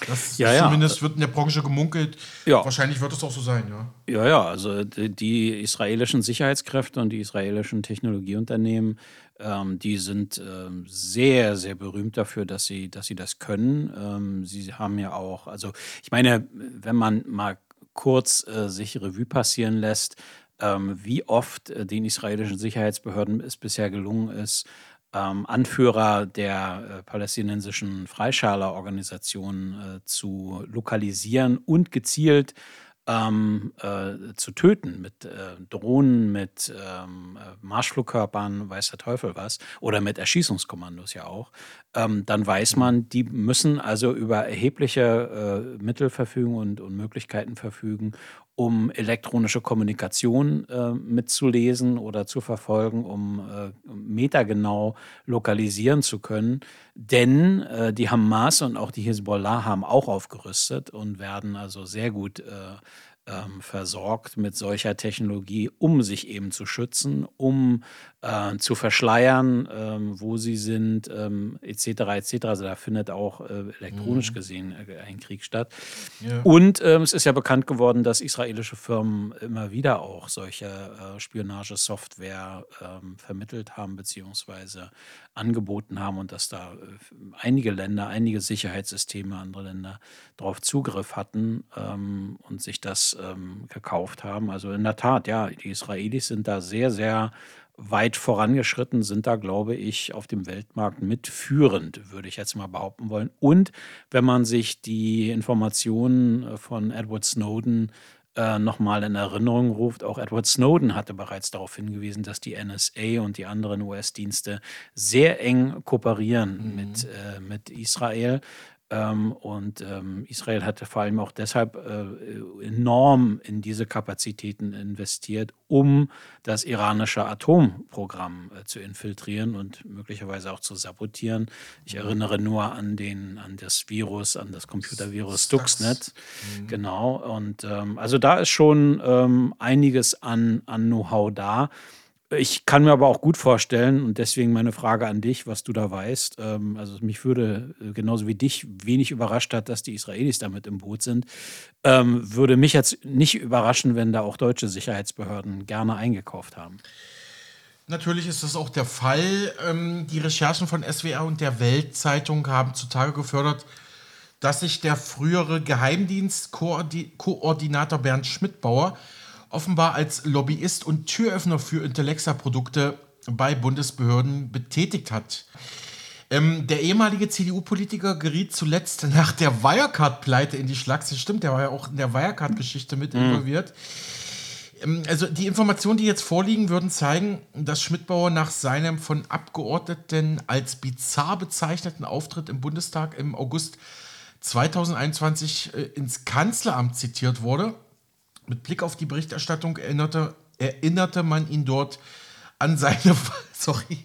Das ja, zumindest ja. wird in der Branche gemunkelt. Ja. Wahrscheinlich wird es auch so sein, ja. Ja, ja, also die, israelischen Sicherheitskräfte und die israelischen Technologieunternehmen, ähm, die sind ähm, sehr, sehr berühmt dafür, dass sie, dass sie das können. Ähm, sie haben ja auch, also ich meine, wenn man mal kurz äh, sich Revue passieren lässt, ähm, wie oft äh, den israelischen Sicherheitsbehörden es bisher gelungen ist, ähm, Anführer der äh, palästinensischen Freischala-Organisation äh, zu lokalisieren und gezielt ähm, äh, zu töten mit äh, Drohnen, mit ähm, äh, Marschflugkörpern, weiß der Teufel was, oder mit Erschießungskommandos ja auch, ähm, dann weiß man, die müssen also über erhebliche äh, Mittel verfügen und, und Möglichkeiten verfügen, um elektronische Kommunikation äh, mitzulesen oder zu verfolgen, um äh, metergenau lokalisieren zu können. Denn äh, die Hamas und auch die Hisbollah haben auch aufgerüstet und werden also sehr gut äh, ähm, versorgt mit solcher Technologie, um sich eben zu schützen, um äh, zu verschleiern, ähm, wo sie sind, ähm, etc. etc. Also da findet auch äh, elektronisch mhm. gesehen äh, ein Krieg statt. Ja. Und ähm, es ist ja bekannt geworden, dass israelische Firmen immer wieder auch solche äh, Spionagesoftware ähm, vermittelt haben beziehungsweise angeboten haben und dass da äh, einige Länder, einige Sicherheitssysteme, andere Länder darauf Zugriff hatten ähm, und sich das ähm, gekauft haben. Also in der Tat, ja, die Israelis sind da sehr, sehr weit vorangeschritten, sind da, glaube ich, auf dem Weltmarkt mitführend, würde ich jetzt mal behaupten wollen. Und wenn man sich die Informationen äh, von Edward Snowden äh, nochmal in Erinnerung ruft, auch Edward Snowden hatte bereits darauf hingewiesen, dass die NSA und die anderen US-Dienste sehr eng kooperieren mhm. mit, äh, mit Israel. Ähm, und ähm, Israel hatte vor allem auch deshalb äh, enorm in diese Kapazitäten investiert, um das iranische Atomprogramm äh, zu infiltrieren und möglicherweise auch zu sabotieren. Ich erinnere nur an, den, an das Virus, an das Computervirus Stuxnet. Mhm. Genau. Und ähm, also da ist schon ähm, einiges an, an Know-how da. Ich kann mir aber auch gut vorstellen, und deswegen meine Frage an dich, was du da weißt. Ähm, also mich würde äh, genauso wie dich wenig überrascht hat, dass die Israelis damit im Boot sind. Ähm, würde mich jetzt nicht überraschen, wenn da auch deutsche Sicherheitsbehörden gerne eingekauft haben. Natürlich ist das auch der Fall. Ähm, die Recherchen von SWR und der Weltzeitung haben zutage gefördert, dass sich der frühere Geheimdienstkoordinator Bernd Schmidtbauer offenbar als Lobbyist und Türöffner für Intelexa-Produkte bei Bundesbehörden betätigt hat. Ähm, der ehemalige CDU-Politiker geriet zuletzt nach der Wirecard-Pleite in die Schlagse. Stimmt, der war ja auch in der Wirecard-Geschichte mit mhm. involviert. Ähm, also die Informationen, die jetzt vorliegen, würden zeigen, dass Schmidtbauer nach seinem von Abgeordneten als bizarr bezeichneten Auftritt im Bundestag im August 2021 äh, ins Kanzleramt zitiert wurde mit Blick auf die Berichterstattung erinnerte, erinnerte man ihn dort an seine, sorry,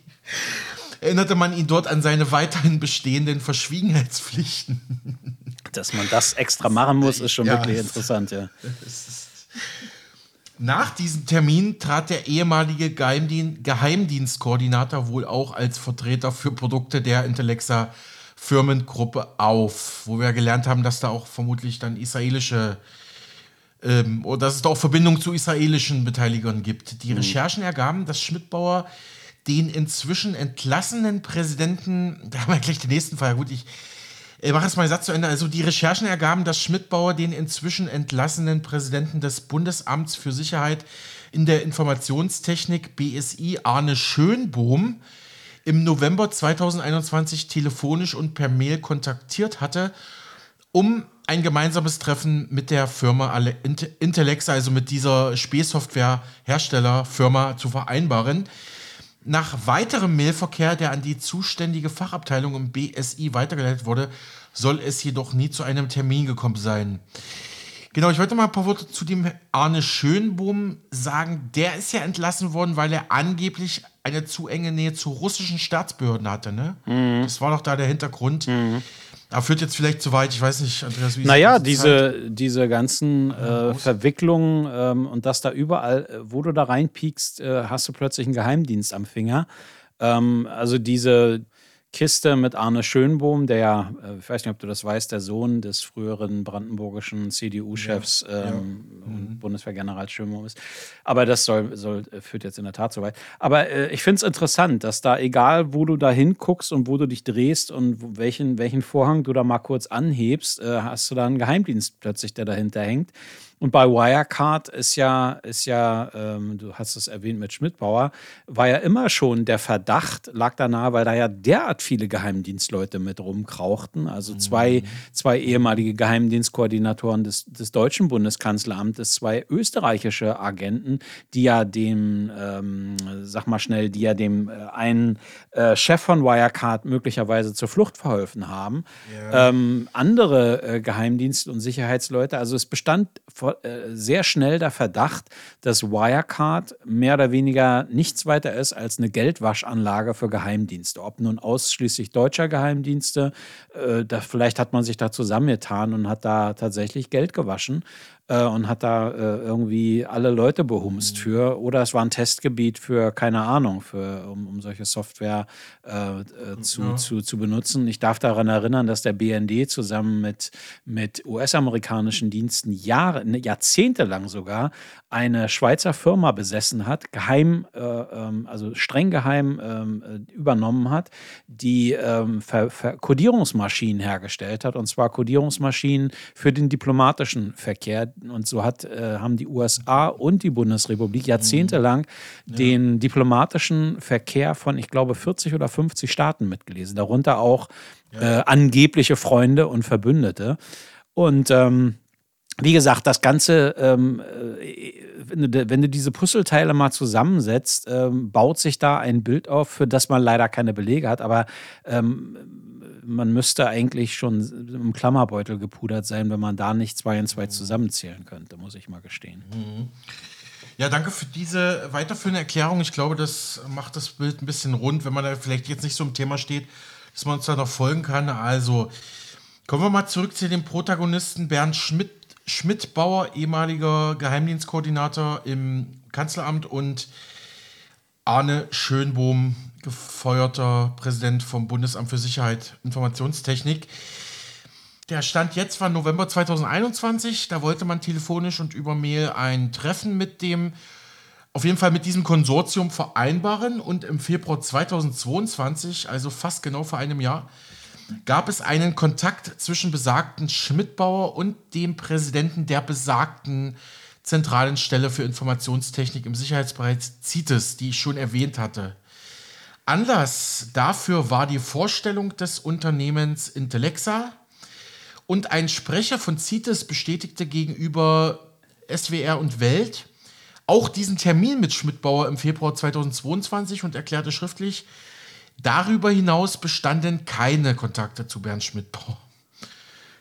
erinnerte man ihn dort an seine weiterhin bestehenden Verschwiegenheitspflichten. Dass man das extra machen muss, ist schon ja, wirklich interessant, ja. Nach diesem Termin trat der ehemalige Geheimdien Geheimdienstkoordinator wohl auch als Vertreter für Produkte der Intellexa Firmengruppe auf, wo wir gelernt haben, dass da auch vermutlich dann israelische ähm, oder dass es da auch Verbindungen zu israelischen Beteiligern gibt. Die mhm. Recherchen ergaben, dass Schmidtbauer den inzwischen entlassenen Präsidenten, da haben wir gleich den nächsten Fall, gut, ich äh, mache jetzt mal den Satz zu Ende. Also die Recherchen ergaben, dass Schmidtbauer den inzwischen entlassenen Präsidenten des Bundesamts für Sicherheit in der Informationstechnik BSI Arne Schönbohm im November 2021 telefonisch und per Mail kontaktiert hatte, um ein gemeinsames Treffen mit der Firma Intellexa, also mit dieser Spähsoftware-Herstellerfirma zu vereinbaren. Nach weiterem Mailverkehr, der an die zuständige Fachabteilung im BSI weitergeleitet wurde, soll es jedoch nie zu einem Termin gekommen sein. Genau, ich wollte mal ein paar Worte zu dem Arne Schönbohm sagen. Der ist ja entlassen worden, weil er angeblich eine zu enge Nähe zu russischen Staatsbehörden hatte. Ne? Mhm. Das war doch da der Hintergrund. Mhm. Aber führt jetzt vielleicht zu weit, ich weiß nicht, Andreas, wie Naja, diese, diese ganzen äh, Verwicklungen ähm, und dass da überall, äh, wo du da reinpiekst, äh, hast du plötzlich einen Geheimdienst am Finger. Ähm, also diese, Kiste mit Arne Schönbohm, der ja, äh, ich weiß nicht, ob du das weißt, der Sohn des früheren brandenburgischen CDU-Chefs ja, ähm, ja. Mhm. Bundeswehrgeneral Schönbohm ist. Aber das soll, soll, äh, führt jetzt in der Tat so weit. Aber äh, ich finde es interessant, dass da, egal wo du da hinguckst und wo du dich drehst und welchen, welchen Vorhang du da mal kurz anhebst, äh, hast du da einen Geheimdienst plötzlich, der dahinter hängt. Und bei Wirecard ist ja, ist ja, ähm, du hast es erwähnt mit Schmidtbauer, war ja immer schon der Verdacht, lag da nahe, weil da ja derart viele Geheimdienstleute mit rumkrauchten. Also zwei, mhm. zwei ehemalige Geheimdienstkoordinatoren des, des deutschen Bundeskanzleramtes, zwei österreichische Agenten, die ja dem, ähm, sag mal schnell, die ja dem äh, einen äh, Chef von Wirecard möglicherweise zur Flucht verholfen haben. Ja. Ähm, andere äh, Geheimdienst- und Sicherheitsleute. Also es bestand äh, sehr schnell der Verdacht, dass Wirecard mehr oder weniger nichts weiter ist als eine Geldwaschanlage für Geheimdienste. Ob nun ausschließlich deutscher Geheimdienste, äh, da, vielleicht hat man sich da zusammengetan und hat da tatsächlich Geld gewaschen äh, und hat da äh, irgendwie alle Leute behumst mhm. für. Oder es war ein Testgebiet für, keine Ahnung, für, um, um solche Software äh, äh zu, ja. zu, zu benutzen. Ich darf daran erinnern, dass der BND zusammen mit, mit US-amerikanischen Diensten Jahre, ne, jahrzehntelang sogar eine Schweizer Firma besessen hat, geheim, äh, ähm, also streng geheim ähm, äh, übernommen hat, die ähm, Ver Ver Codierungsmaschinen hergestellt hat, und zwar Codierungsmaschinen für den diplomatischen Verkehr, und so hat, äh, haben die USA und die Bundesrepublik jahrzehntelang mhm. ja. den diplomatischen Verkehr von, ich glaube, 40 oder 50 Staaten mitgelesen, darunter auch ja. äh, angebliche Freunde und Verbündete. Und ähm, wie gesagt, das Ganze, ähm, äh, wenn, du, wenn, du, diese Puzzleteile mal zusammensetzt, ähm, baut sich da ein Bild auf, für das man leider keine Belege hat. Aber ähm, man müsste eigentlich schon im Klammerbeutel gepudert sein, wenn man da nicht zwei und zwei zusammenzählen könnte, muss ich mal gestehen. Mhm. Ja, danke für diese weiterführende Erklärung. Ich glaube, das macht das Bild ein bisschen rund, wenn man da vielleicht jetzt nicht so im Thema steht, dass man uns da noch folgen kann. Also kommen wir mal zurück zu dem Protagonisten Bernd Schmidt, Schmidt-Bauer, ehemaliger Geheimdienstkoordinator im Kanzleramt und Arne Schönbohm, gefeuerter Präsident vom Bundesamt für Sicherheit Informationstechnik. Der Stand jetzt war November 2021. Da wollte man telefonisch und über Mail ein Treffen mit dem, auf jeden Fall mit diesem Konsortium vereinbaren. Und im Februar 2022, also fast genau vor einem Jahr, gab es einen Kontakt zwischen besagten Schmidtbauer und dem Präsidenten der besagten zentralen Stelle für Informationstechnik im Sicherheitsbereich CITES, die ich schon erwähnt hatte. Anlass dafür war die Vorstellung des Unternehmens Intellexa und ein Sprecher von CITES bestätigte gegenüber SWR und Welt auch diesen Termin mit Schmidtbauer im Februar 2022 und erklärte schriftlich, darüber hinaus bestanden keine Kontakte zu Bernd Schmidtbauer.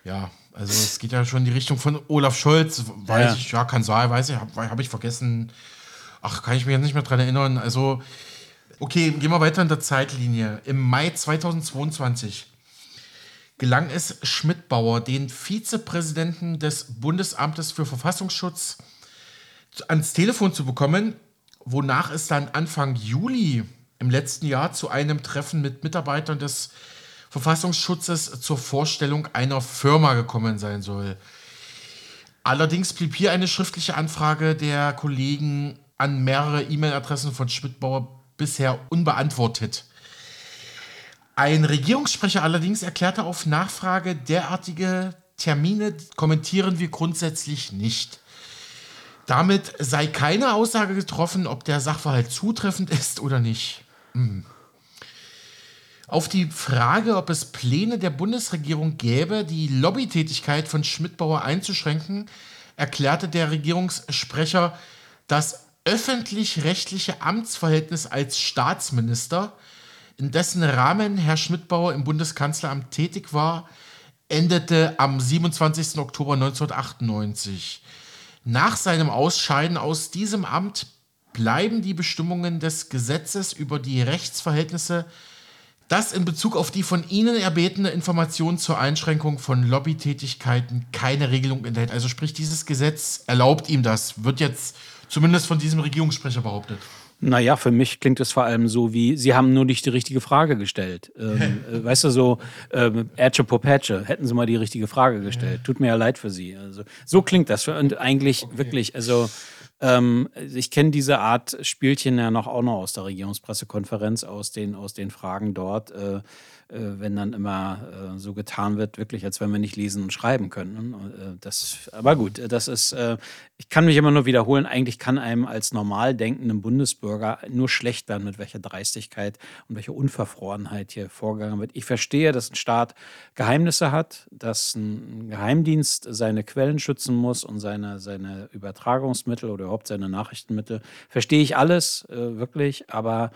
Ja, also es geht ja schon in die Richtung von Olaf Scholz, weiß ja. ich, ja, kann sein, weiß ich, habe hab ich vergessen. Ach, kann ich mich jetzt nicht mehr dran erinnern. Also Okay, gehen wir weiter in der Zeitlinie. Im Mai 2022 gelang es Schmidtbauer, den Vizepräsidenten des Bundesamtes für Verfassungsschutz ans Telefon zu bekommen, wonach es dann Anfang Juli im letzten Jahr zu einem Treffen mit Mitarbeitern des Verfassungsschutzes zur Vorstellung einer Firma gekommen sein soll. Allerdings blieb hier eine schriftliche Anfrage der Kollegen an mehrere E-Mail-Adressen von Schmidtbauer bisher unbeantwortet. Ein Regierungssprecher allerdings erklärte auf Nachfrage, derartige Termine kommentieren wir grundsätzlich nicht. Damit sei keine Aussage getroffen, ob der Sachverhalt zutreffend ist oder nicht. Hm. Auf die Frage, ob es Pläne der Bundesregierung gäbe, die Lobbytätigkeit von Schmidtbauer einzuschränken, erklärte der Regierungssprecher, dass öffentlich-rechtliche Amtsverhältnis als Staatsminister, in dessen Rahmen Herr Schmidtbauer im Bundeskanzleramt tätig war, endete am 27. Oktober 1998. Nach seinem Ausscheiden aus diesem Amt bleiben die Bestimmungen des Gesetzes über die Rechtsverhältnisse, das in Bezug auf die von Ihnen erbetene Information zur Einschränkung von Lobbytätigkeiten keine Regelung enthält. Also sprich, dieses Gesetz erlaubt ihm das, wird jetzt Zumindest von diesem Regierungssprecher behauptet. Naja, für mich klingt es vor allem so wie, Sie haben nur nicht die richtige Frage gestellt. Ähm, äh, weißt du, so, ähm, Popetsche, hätten Sie mal die richtige Frage gestellt. Tut mir ja leid für Sie. Also, so klingt das. Und eigentlich okay. wirklich, also ähm, ich kenne diese Art Spielchen ja noch auch noch aus der Regierungspressekonferenz, aus den, aus den Fragen dort. Äh, wenn dann immer äh, so getan wird, wirklich, als wenn wir nicht lesen und schreiben können. Äh, das, aber gut, das ist, äh, ich kann mich immer nur wiederholen, eigentlich kann einem als normal denkenden Bundesbürger nur schlecht werden, mit welcher Dreistigkeit und welcher Unverfrorenheit hier vorgegangen wird. Ich verstehe, dass ein Staat Geheimnisse hat, dass ein Geheimdienst seine Quellen schützen muss und seine, seine Übertragungsmittel oder überhaupt seine Nachrichtenmittel. Verstehe ich alles, äh, wirklich, aber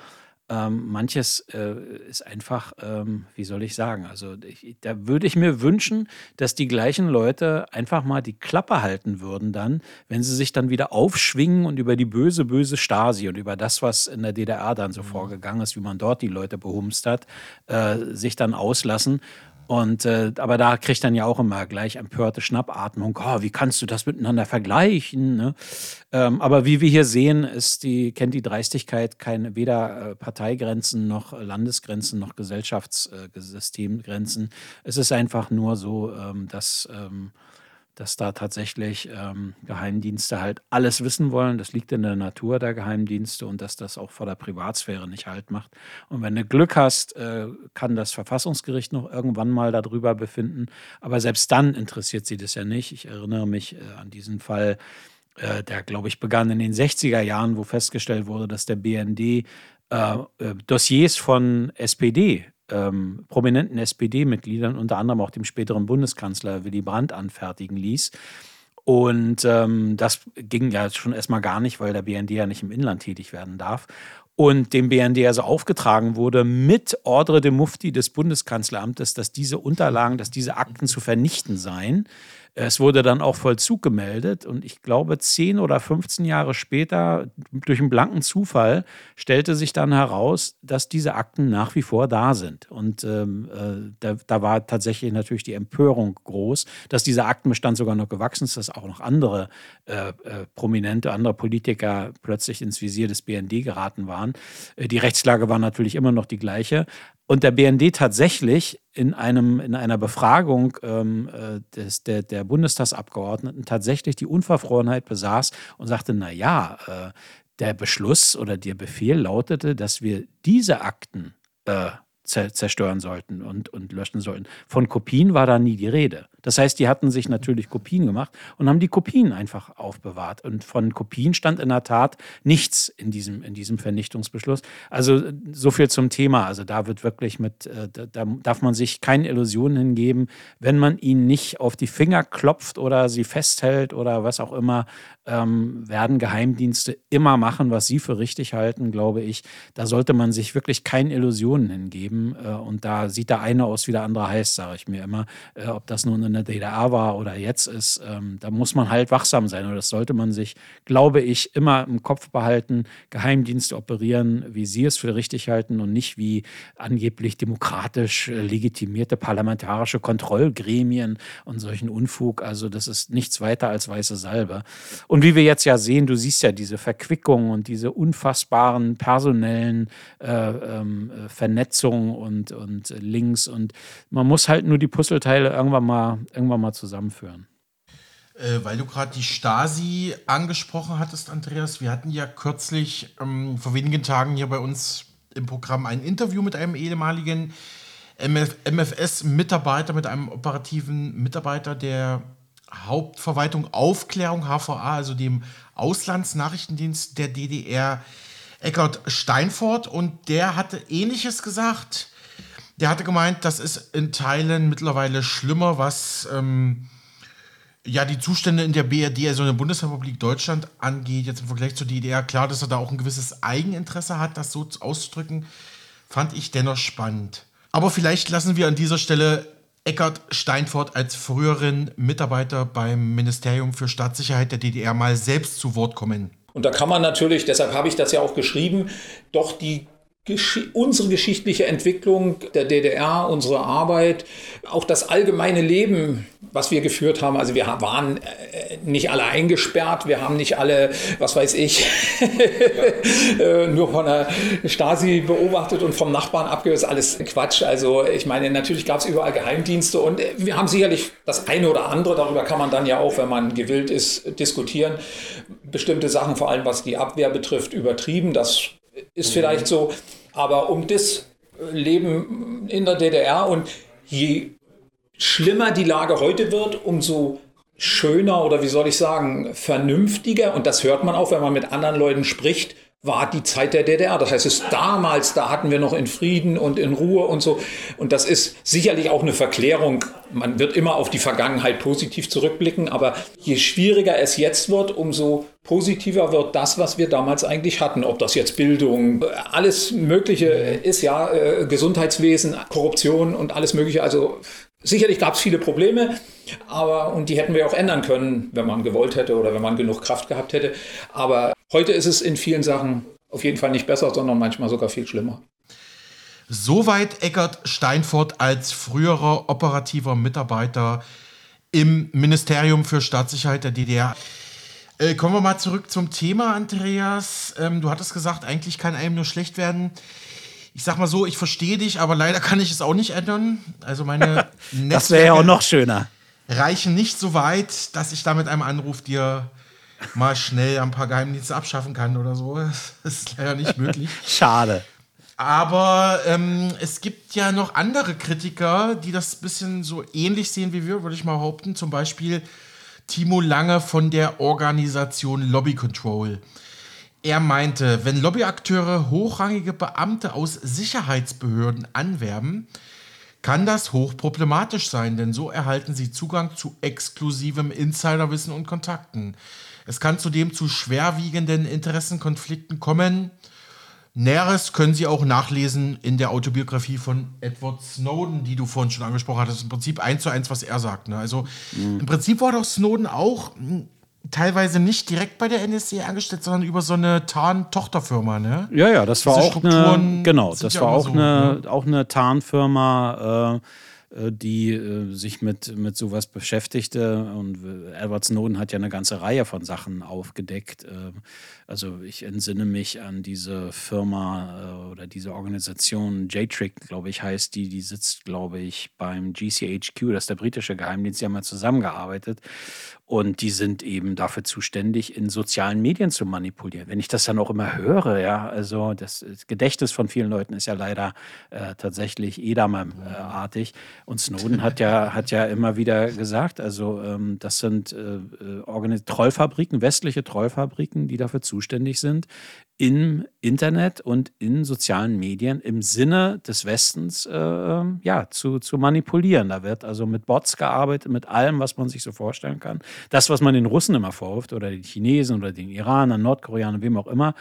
ähm, manches äh, ist einfach, ähm, wie soll ich sagen, also ich, da würde ich mir wünschen, dass die gleichen Leute einfach mal die Klappe halten würden dann, wenn sie sich dann wieder aufschwingen und über die böse, böse Stasi und über das, was in der DDR dann so mhm. vorgegangen ist, wie man dort die Leute behumst hat, äh, sich dann auslassen und äh, aber da kriegt dann ja auch immer gleich empörte Schnappatmung. Oh, wie kannst du das miteinander vergleichen? Ne? Ähm, aber wie wir hier sehen, ist die, kennt die Dreistigkeit keine weder äh, Parteigrenzen noch Landesgrenzen noch Gesellschaftssystemgrenzen. es ist einfach nur so, ähm, dass ähm, dass da tatsächlich ähm, Geheimdienste halt alles wissen wollen. Das liegt in der Natur der Geheimdienste und dass das auch vor der Privatsphäre nicht halt macht. Und wenn du Glück hast, äh, kann das Verfassungsgericht noch irgendwann mal darüber befinden. Aber selbst dann interessiert sie das ja nicht. Ich erinnere mich äh, an diesen Fall, äh, der, glaube ich, begann in den 60er Jahren, wo festgestellt wurde, dass der BND äh, äh, Dossiers von SPD ähm, prominenten SPD-Mitgliedern, unter anderem auch dem späteren Bundeskanzler Willy Brandt, anfertigen ließ. Und ähm, das ging ja schon erstmal gar nicht, weil der BND ja nicht im Inland tätig werden darf. Und dem BND also aufgetragen wurde, mit Ordre de Mufti des Bundeskanzleramtes, dass diese Unterlagen, dass diese Akten zu vernichten seien. Es wurde dann auch Vollzug gemeldet und ich glaube, zehn oder 15 Jahre später, durch einen blanken Zufall, stellte sich dann heraus, dass diese Akten nach wie vor da sind. Und ähm, äh, da, da, war tatsächlich natürlich die Empörung groß, dass dieser Aktenbestand sogar noch gewachsen ist, dass auch noch andere äh, äh, Prominente, andere Politiker plötzlich ins Visier des BND geraten waren. Äh, die Rechtslage war natürlich immer noch die gleiche. Und der BND tatsächlich in, einem, in einer Befragung ähm, äh, des, der, der Bundestagsabgeordneten tatsächlich die Unverfrorenheit besaß und sagte, na ja, äh, der Beschluss oder der Befehl lautete, dass wir diese Akten äh, zerstören sollten und, und löschen sollten. Von Kopien war da nie die Rede. Das heißt, die hatten sich natürlich Kopien gemacht und haben die Kopien einfach aufbewahrt. Und von Kopien stand in der Tat nichts in diesem, in diesem Vernichtungsbeschluss. Also so viel zum Thema. Also da wird wirklich mit, äh, da darf man sich keine Illusionen hingeben, wenn man ihnen nicht auf die Finger klopft oder sie festhält oder was auch immer, ähm, werden Geheimdienste immer machen, was sie für richtig halten, glaube ich. Da sollte man sich wirklich keine Illusionen hingeben. Äh, und da sieht der eine aus, wie der andere heißt, sage ich mir immer. Äh, ob das nun in der DDR war oder jetzt ist, ähm, da muss man halt wachsam sein. Und das sollte man sich, glaube ich, immer im Kopf behalten. Geheimdienste operieren, wie sie es für richtig halten und nicht wie angeblich demokratisch äh, legitimierte parlamentarische Kontrollgremien und solchen Unfug. Also das ist nichts weiter als weiße Salbe. Und wie wir jetzt ja sehen, du siehst ja diese Verquickung und diese unfassbaren personellen äh, ähm, äh, Vernetzungen und, und Links. Und man muss halt nur die Puzzleteile irgendwann mal, irgendwann mal zusammenführen. Äh, weil du gerade die Stasi angesprochen hattest, Andreas. Wir hatten ja kürzlich ähm, vor wenigen Tagen hier bei uns im Programm ein Interview mit einem ehemaligen MFS-Mitarbeiter, mit einem operativen Mitarbeiter, der Hauptverwaltung Aufklärung HVA, also dem Auslandsnachrichtendienst der DDR, Eckhard Steinfort. Und der hatte Ähnliches gesagt. Der hatte gemeint, das ist in Teilen mittlerweile schlimmer, was ähm, ja die Zustände in der BRD, also in der Bundesrepublik Deutschland angeht, jetzt im Vergleich zur DDR. Klar, dass er da auch ein gewisses Eigeninteresse hat, das so auszudrücken, fand ich dennoch spannend. Aber vielleicht lassen wir an dieser Stelle Eckart Steinfort als früheren Mitarbeiter beim Ministerium für Staatssicherheit der DDR mal selbst zu Wort kommen. Und da kann man natürlich, deshalb habe ich das ja auch geschrieben, doch die Gesch unsere geschichtliche Entwicklung der DDR, unsere Arbeit, auch das allgemeine Leben, was wir geführt haben. Also wir waren äh, nicht alle eingesperrt, wir haben nicht alle, was weiß ich, äh, nur von der Stasi beobachtet und vom Nachbarn abgehört. Das ist alles Quatsch. Also ich meine, natürlich gab es überall Geheimdienste und wir haben sicherlich das eine oder andere, darüber kann man dann ja auch, wenn man gewillt ist, diskutieren. Bestimmte Sachen, vor allem was die Abwehr betrifft, übertrieben. Das ist vielleicht so. Aber um das Leben in der DDR und je schlimmer die Lage heute wird, umso schöner oder wie soll ich sagen, vernünftiger, und das hört man auch, wenn man mit anderen Leuten spricht, war die Zeit der DDR. Das heißt, es damals, da hatten wir noch in Frieden und in Ruhe und so. Und das ist sicherlich auch eine Verklärung. Man wird immer auf die Vergangenheit positiv zurückblicken, aber je schwieriger es jetzt wird, umso positiver wird das, was wir damals eigentlich hatten. Ob das jetzt Bildung, alles Mögliche ist, ja, äh, Gesundheitswesen, Korruption und alles Mögliche. Also sicherlich gab es viele Probleme, aber und die hätten wir auch ändern können, wenn man gewollt hätte oder wenn man genug Kraft gehabt hätte. Aber heute ist es in vielen Sachen auf jeden Fall nicht besser, sondern manchmal sogar viel schlimmer. Soweit Eckert Steinfurt als früherer operativer Mitarbeiter im Ministerium für Staatssicherheit der DDR. Äh, kommen wir mal zurück zum Thema, Andreas. Ähm, du hattest gesagt, eigentlich kann einem nur schlecht werden. Ich sag mal so, ich verstehe dich, aber leider kann ich es auch nicht ändern. Also meine Das wäre ja auch noch schöner. Reichen nicht so weit, dass ich da mit einem Anruf dir mal schnell ein paar Geheimdienste abschaffen kann oder so. Das ist leider nicht möglich. Schade. Aber ähm, es gibt ja noch andere Kritiker, die das ein bisschen so ähnlich sehen wie wir, würde ich mal behaupten. Zum Beispiel Timo Lange von der Organisation Lobby Control. Er meinte, wenn Lobbyakteure hochrangige Beamte aus Sicherheitsbehörden anwerben, kann das hochproblematisch sein, denn so erhalten sie Zugang zu exklusivem Insiderwissen und Kontakten. Es kann zudem zu schwerwiegenden Interessenkonflikten kommen. Näheres können Sie auch nachlesen in der Autobiografie von Edward Snowden, die du vorhin schon angesprochen hattest. Im Prinzip eins zu eins, was er sagt. Ne? Also mhm. im Prinzip war doch Snowden auch hm, teilweise nicht direkt bei der NSC angestellt, sondern über so eine Tarn-Tochterfirma, ne? Ja, ja, das war Diese auch eine, genau, das war auch, so, eine, ne? auch eine Tarnfirma, äh, äh, die äh, sich mit, mit sowas beschäftigte. Und Edward Snowden hat ja eine ganze Reihe von Sachen aufgedeckt. Äh, also ich entsinne mich an diese Firma oder diese Organisation, J-Trick, glaube ich, heißt die, die sitzt, glaube ich, beim GCHQ, das ist der britische Geheimdienst, die haben ja zusammengearbeitet. Und die sind eben dafür zuständig, in sozialen Medien zu manipulieren. Wenn ich das dann auch immer höre, ja, also das Gedächtnis von vielen Leuten ist ja leider äh, tatsächlich Edamer-artig. Und Snowden hat ja, hat ja immer wieder gesagt, also ähm, das sind äh, äh Trollfabriken, westliche Trollfabriken, die dafür zuständig sind, im Internet und in sozialen Medien im Sinne des Westens äh, ähm, ja, zu, zu manipulieren. Da wird also mit Bots gearbeitet, mit allem, was man sich so vorstellen kann. Das, was man den Russen immer vorwirft oder den Chinesen oder den Iranern, Nordkoreanern, wem auch immer.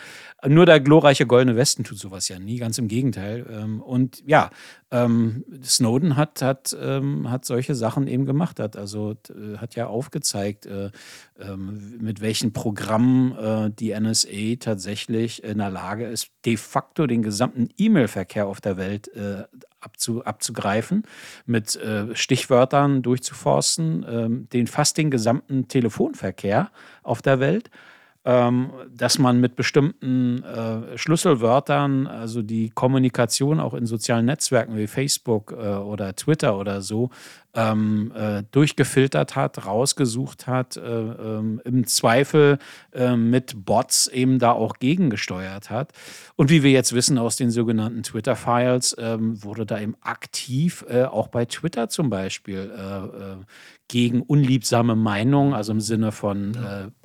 Nur der glorreiche Goldene Westen tut sowas ja nie, ganz im Gegenteil. Ähm, und ja, ähm, Snowden hat, hat, ähm, hat solche Sachen eben gemacht, hat also hat ja aufgezeigt, äh, mit welchen Programmen äh, die NSA tatsächlich in der Lage ist, de facto den gesamten E-Mail-Verkehr auf der Welt äh, abzu, abzugreifen, mit äh, Stichwörtern durchzuforsten, ähm, den fast den gesamten Telefonverkehr auf der Welt. ähm, dass man mit bestimmten äh, Schlüsselwörtern, also die Kommunikation auch in sozialen Netzwerken wie Facebook äh, oder Twitter oder so, ähm, äh, durchgefiltert hat, rausgesucht hat, äh, ähm, im Zweifel äh, mit Bots eben da auch gegengesteuert hat. Und wie wir jetzt wissen aus den sogenannten Twitter-Files, ähm, wurde da eben aktiv äh, auch bei Twitter zum Beispiel gegen unliebsame Meinungen, also im Sinne von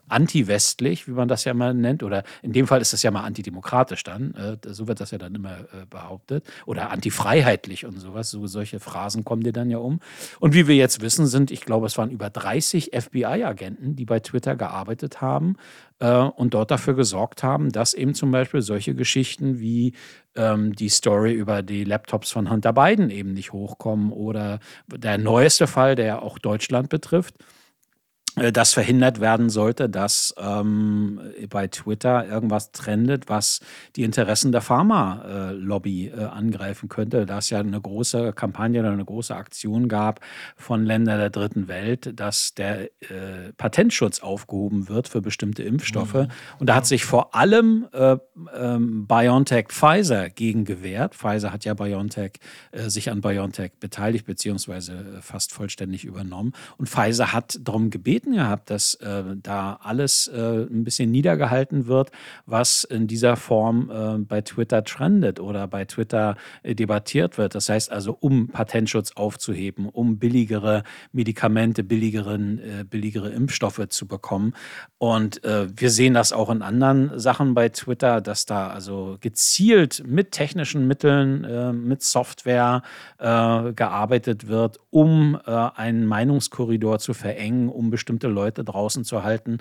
anti-westlich, wie man das ja mal nennt, oder in dem Fall ist das ja mal antidemokratisch dann, äh, so wird das ja dann immer äh, behauptet, oder antifreiheitlich und sowas, so solche Phrasen kommen dir dann ja um. Und wie wir jetzt wissen, sind, ich glaube, es waren über 30 FBI-Agenten, die bei Twitter gearbeitet haben äh, und dort dafür gesorgt haben, dass eben zum Beispiel solche Geschichten wie ähm, die Story über die Laptops von Hunter Biden eben nicht hochkommen oder der neueste Fall, der auch Deutschland betrifft, das verhindert werden sollte, dass ähm, bei Twitter irgendwas trendet, was die Interessen der Pharma-Lobby äh, angreifen könnte. Da es ja eine große Kampagne oder eine große Aktion gab von Ländern der dritten Welt, dass der äh, Patentschutz aufgehoben wird für bestimmte Impfstoffe. Mhm. Und da hat sich vor allem äh, ähm, BioNTech Pfizer gegen gewehrt. Pfizer hat ja BioNTech äh, sich an BioNTech beteiligt, beziehungsweise äh, fast vollständig übernommen. Und Pfizer hat darum gebeten, gebeten gehabt, dass äh, da alles äh, ein bisschen niedergehalten wird, was in dieser Form äh, bei Twitter trendet oder bei Twitter äh, debattiert wird. Das heißt also, um Patentschutz aufzuheben, um billigere Medikamente, billigeren, äh, billigere Impfstoffe zu bekommen. Und äh, wir sehen das auch in anderen Sachen bei Twitter, dass da also gezielt mit technischen Mitteln, mit Software gearbeitet wird, um einen Meinungskorridor zu verengen, um bestimmte Leute draußen zu halten.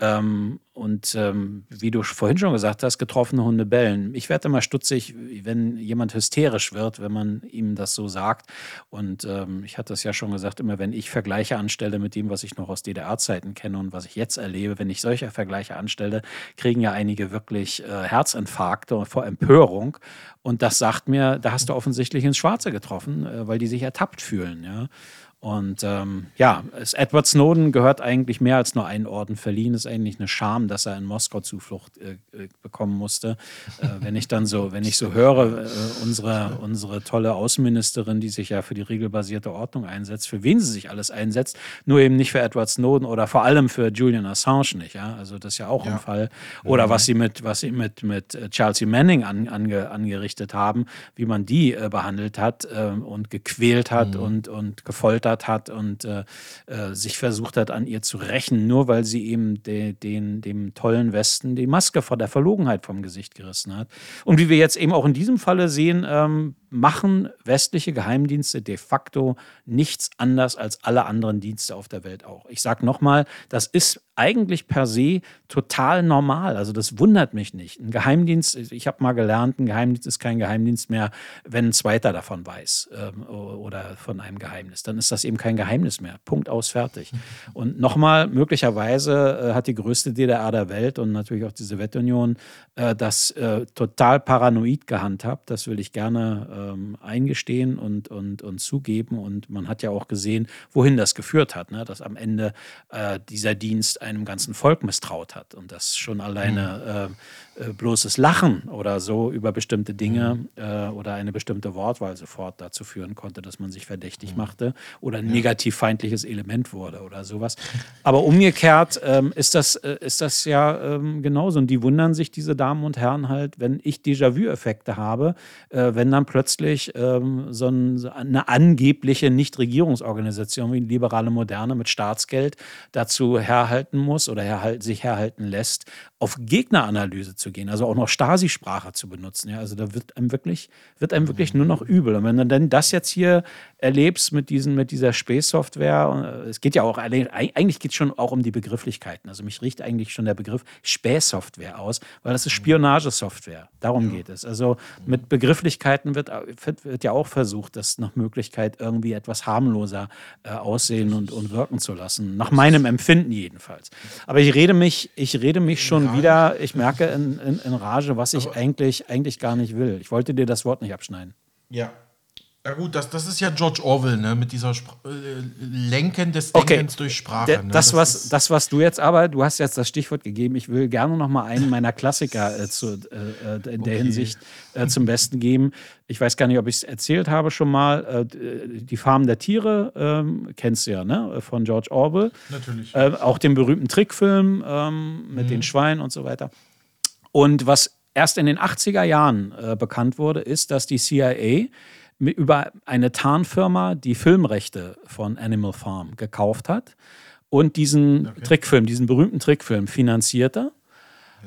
Ähm, und ähm, wie du vorhin schon gesagt hast, getroffene Hunde bellen. Ich werde immer stutzig, wenn jemand hysterisch wird, wenn man ihm das so sagt. Und ähm, ich hatte es ja schon gesagt, immer wenn ich Vergleiche anstelle mit dem, was ich noch aus DDR-Zeiten kenne und was ich jetzt erlebe, wenn ich solche Vergleiche anstelle, kriegen ja einige wirklich äh, Herzinfarkte vor Empörung. Und das sagt mir, da hast du offensichtlich ins Schwarze getroffen, äh, weil die sich ertappt fühlen. Ja. Und ähm, ja, Edward Snowden gehört eigentlich mehr als nur einen Orden verliehen. Es ist eigentlich eine Scham, dass er in Moskau Zuflucht äh, äh, bekommen musste. Äh, wenn ich dann so, wenn ich so höre, äh, unsere, unsere tolle Außenministerin, die sich ja für die regelbasierte Ordnung einsetzt, für wen sie sich alles einsetzt, nur eben nicht für Edward Snowden oder vor allem für Julian Assange nicht. Ja? Also das ist ja auch ja. ein Fall. Oder mhm. was sie mit, was sie mit, mit äh, Chelsea Manning an, ange, angerichtet haben, wie man die äh, behandelt hat und gequält hat mhm. und, und gefoltert gefordert hat und äh, äh, sich versucht hat, an ihr zu rächen, nur weil sie eben de, den, dem tollen Westen die Maske vor der Verlogenheit vom Gesicht gerissen hat. Und wie wir jetzt eben auch in diesem Falle sehen, ähm, machen westliche Geheimdienste de facto nichts anders als alle anderen Dienste auf der Welt auch. Ich sage nochmal, das ist eigentlich per se total normal. Also das wundert mich nicht. Ein Geheimdienst, ich habe mal gelernt, ein Geheimdienst ist kein Geheimdienst mehr, wenn ein Zweiter davon weiß ähm, oder von einem Geheimnis. Dann ist das eben kein Geheimnis mehr. Punkt aus, fertig. Und nochmal, möglicherweise äh, hat die größte DDR der Welt und natürlich auch die Sowjetunion äh, das äh, total paranoid gehandhabt. Das will ich gerne ähm, eingestehen und, und, und zugeben. Und man hat ja auch gesehen, wohin das geführt hat, ne? dass am Ende äh, dieser Dienst einem ganzen Volk misstraut hat und das schon alleine mhm. äh, bloßes Lachen oder so über bestimmte Dinge mhm. äh, oder eine bestimmte Wortwahl sofort dazu führen konnte, dass man sich verdächtig mhm. machte oder ein negativ feindliches Element wurde oder sowas. Aber umgekehrt ähm, ist, das, äh, ist das ja ähm, genauso und die wundern sich, diese Damen und Herren, halt, wenn ich Déjà-vu-Effekte habe, äh, wenn dann plötzlich ähm, so, ein, so eine angebliche Nichtregierungsorganisation wie die Liberale Moderne mit Staatsgeld dazu herhalten muss oder herhalt, sich herhalten lässt, auf Gegneranalyse zu gehen, also auch noch Stasi-Sprache zu benutzen. Ja, also da wird einem wirklich, wird einem wirklich nur noch übel. Und wenn du denn das jetzt hier erlebst mit, diesen, mit dieser Späßsoftware, äh, es geht ja auch, eigentlich geht es schon auch um die Begrifflichkeiten. Also mich riecht eigentlich schon der Begriff Späßsoftware aus, weil das ist Spionagesoftware. Darum ja. geht es. Also mit Begrifflichkeiten wird, wird, ja auch versucht, das nach Möglichkeit irgendwie etwas harmloser äh, aussehen und, und wirken zu lassen. Nach meinem Empfinden jedenfalls. Aber ich rede mich, ich rede mich schon wieder, ich merke in, in, in Rage, was ich eigentlich, eigentlich gar nicht will. Ich wollte dir das Wort nicht abschneiden. Ja, ja gut, das, das ist ja George Orwell, ne? Mit dieser Spr äh, Lenken des Denkens okay. durch Sprache. Ne? Das, das, was, das, was du jetzt aber, du hast jetzt das Stichwort gegeben, ich will gerne noch mal einen meiner Klassiker äh, zu, äh, äh in der Hinsicht äh, zum Besten geben. Ich weiß gar nicht, ob ich es erzählt habe schon mal. Äh, die Farm der Tiere, ähm, kennst du ja, ne? Von George Orwell. Natürlich. auch den berühmten Trickfilm ähm, mit mhm. den Schweinen und so weiter. Und was erst in den 80er Jahren bekannt wurde, ist, dass die CIA über eine Tarnfirma die Filmrechte von Animal Farm gekauft hat und diesen okay. Trickfilm, diesen berühmten Trickfilm finanzierte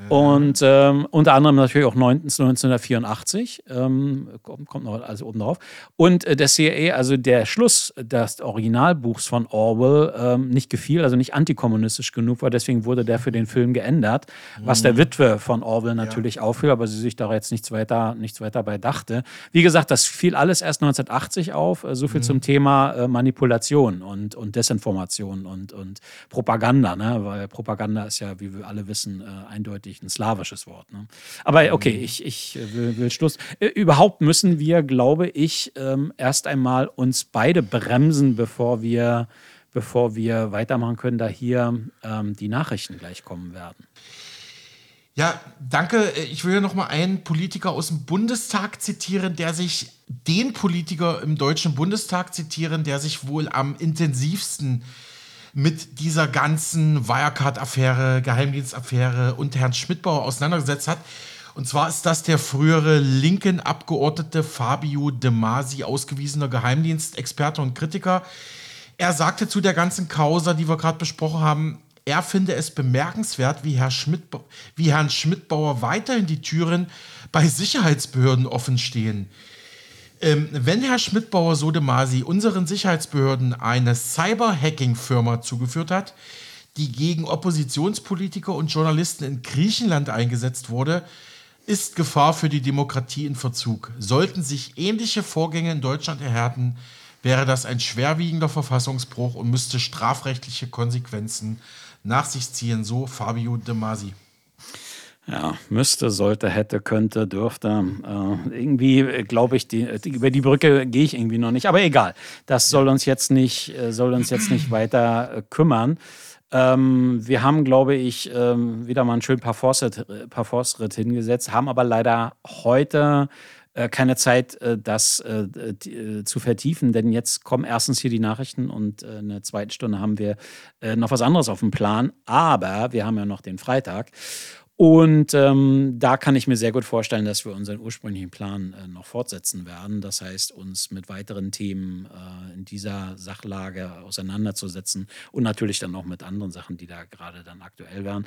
und ähm, unter anderem natürlich auch 1984, ähm, kommt noch also oben drauf. Und äh, der CIA, also der Schluss des Originalbuchs von Orwell, ähm, nicht gefiel, also nicht antikommunistisch genug war. Deswegen wurde der für den Film geändert, was der mhm. Witwe von Orwell natürlich ja. auffiel, aber sie sich da jetzt nichts weiter, nichts weiter bei dachte. Wie gesagt, das fiel alles erst 1980 auf. Äh, so viel mhm. zum Thema äh, Manipulation und, und Desinformation und, und Propaganda, ne? weil Propaganda ist ja, wie wir alle wissen, äh, eindeutig eindeutig ein slawisches Wort. Ne? Aber okay, mhm. ich, ich äh, will, will Schluss. Äh, überhaupt müssen wir, glaube ich, ähm, erst einmal uns beide bremsen, bevor wir, bevor wir weitermachen können, da hier ähm, die Nachrichten gleich kommen werden. Ja, danke. Ich will noch mal einen Politiker aus dem Bundestag zitieren, der sich den Politiker im Deutschen Bundestag zitieren, der sich wohl am intensivsten mit dieser ganzen Wirecard-Affäre, Geheimdienstaffäre und Herrn Schmidtbauer auseinandergesetzt hat. Und zwar ist das der frühere linken Abgeordnete Fabio De Masi, ausgewiesener Geheimdienstexperte und Kritiker. Er sagte zu der ganzen Causa, die wir gerade besprochen haben, er finde es bemerkenswert, wie, Herr Schmidt, wie Herrn Schmidtbauer weiterhin die Türen bei Sicherheitsbehörden offen stehen. Ähm, wenn Herr Schmidtbauer Sodemasi unseren Sicherheitsbehörden eine Cyber-Hacking-Firma zugeführt hat, die gegen Oppositionspolitiker und Journalisten in Griechenland eingesetzt wurde, ist Gefahr für die Demokratie in Verzug. Sollten sich ähnliche Vorgänge in Deutschland erhärten, wäre das ein schwerwiegender Verfassungsbruch und müsste strafrechtliche Konsequenzen nach sich ziehen, so Fabio De Masi. Ja, müsste, sollte, hätte, könnte, dürfte. Äh, irgendwie äh, glaube ich, die, die, über die Brücke gehe ich irgendwie noch nicht. Aber egal, das soll uns jetzt nicht, äh, soll uns jetzt nicht weiter äh, kümmern. Ähm, wir haben, glaube ich, ähm, wieder mal einen schönen Parforce-Ritt hingesetzt, haben aber leider heute äh, keine Zeit, äh, das zu vertiefen, denn jetzt kommen erstens hier die Nachrichten und in der zweiten Stunde haben wir noch was anderes auf dem Plan. Aber wir haben ja noch den Freitag. Und ähm, da kann ich mir sehr gut vorstellen, dass wir unseren ursprünglichen Plan äh, noch fortsetzen werden. Das heißt, uns mit weiteren Themen äh, in dieser Sachlage auseinanderzusetzen und natürlich dann auch mit anderen Sachen, die da gerade dann aktuell wären.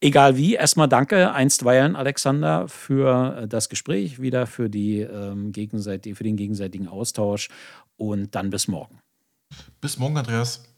Egal wie, erstmal danke einstweilen, Alexander, für äh, das Gespräch, wieder für, die, ähm, gegenseitig, für den gegenseitigen Austausch und dann bis morgen. Bis morgen, Andreas.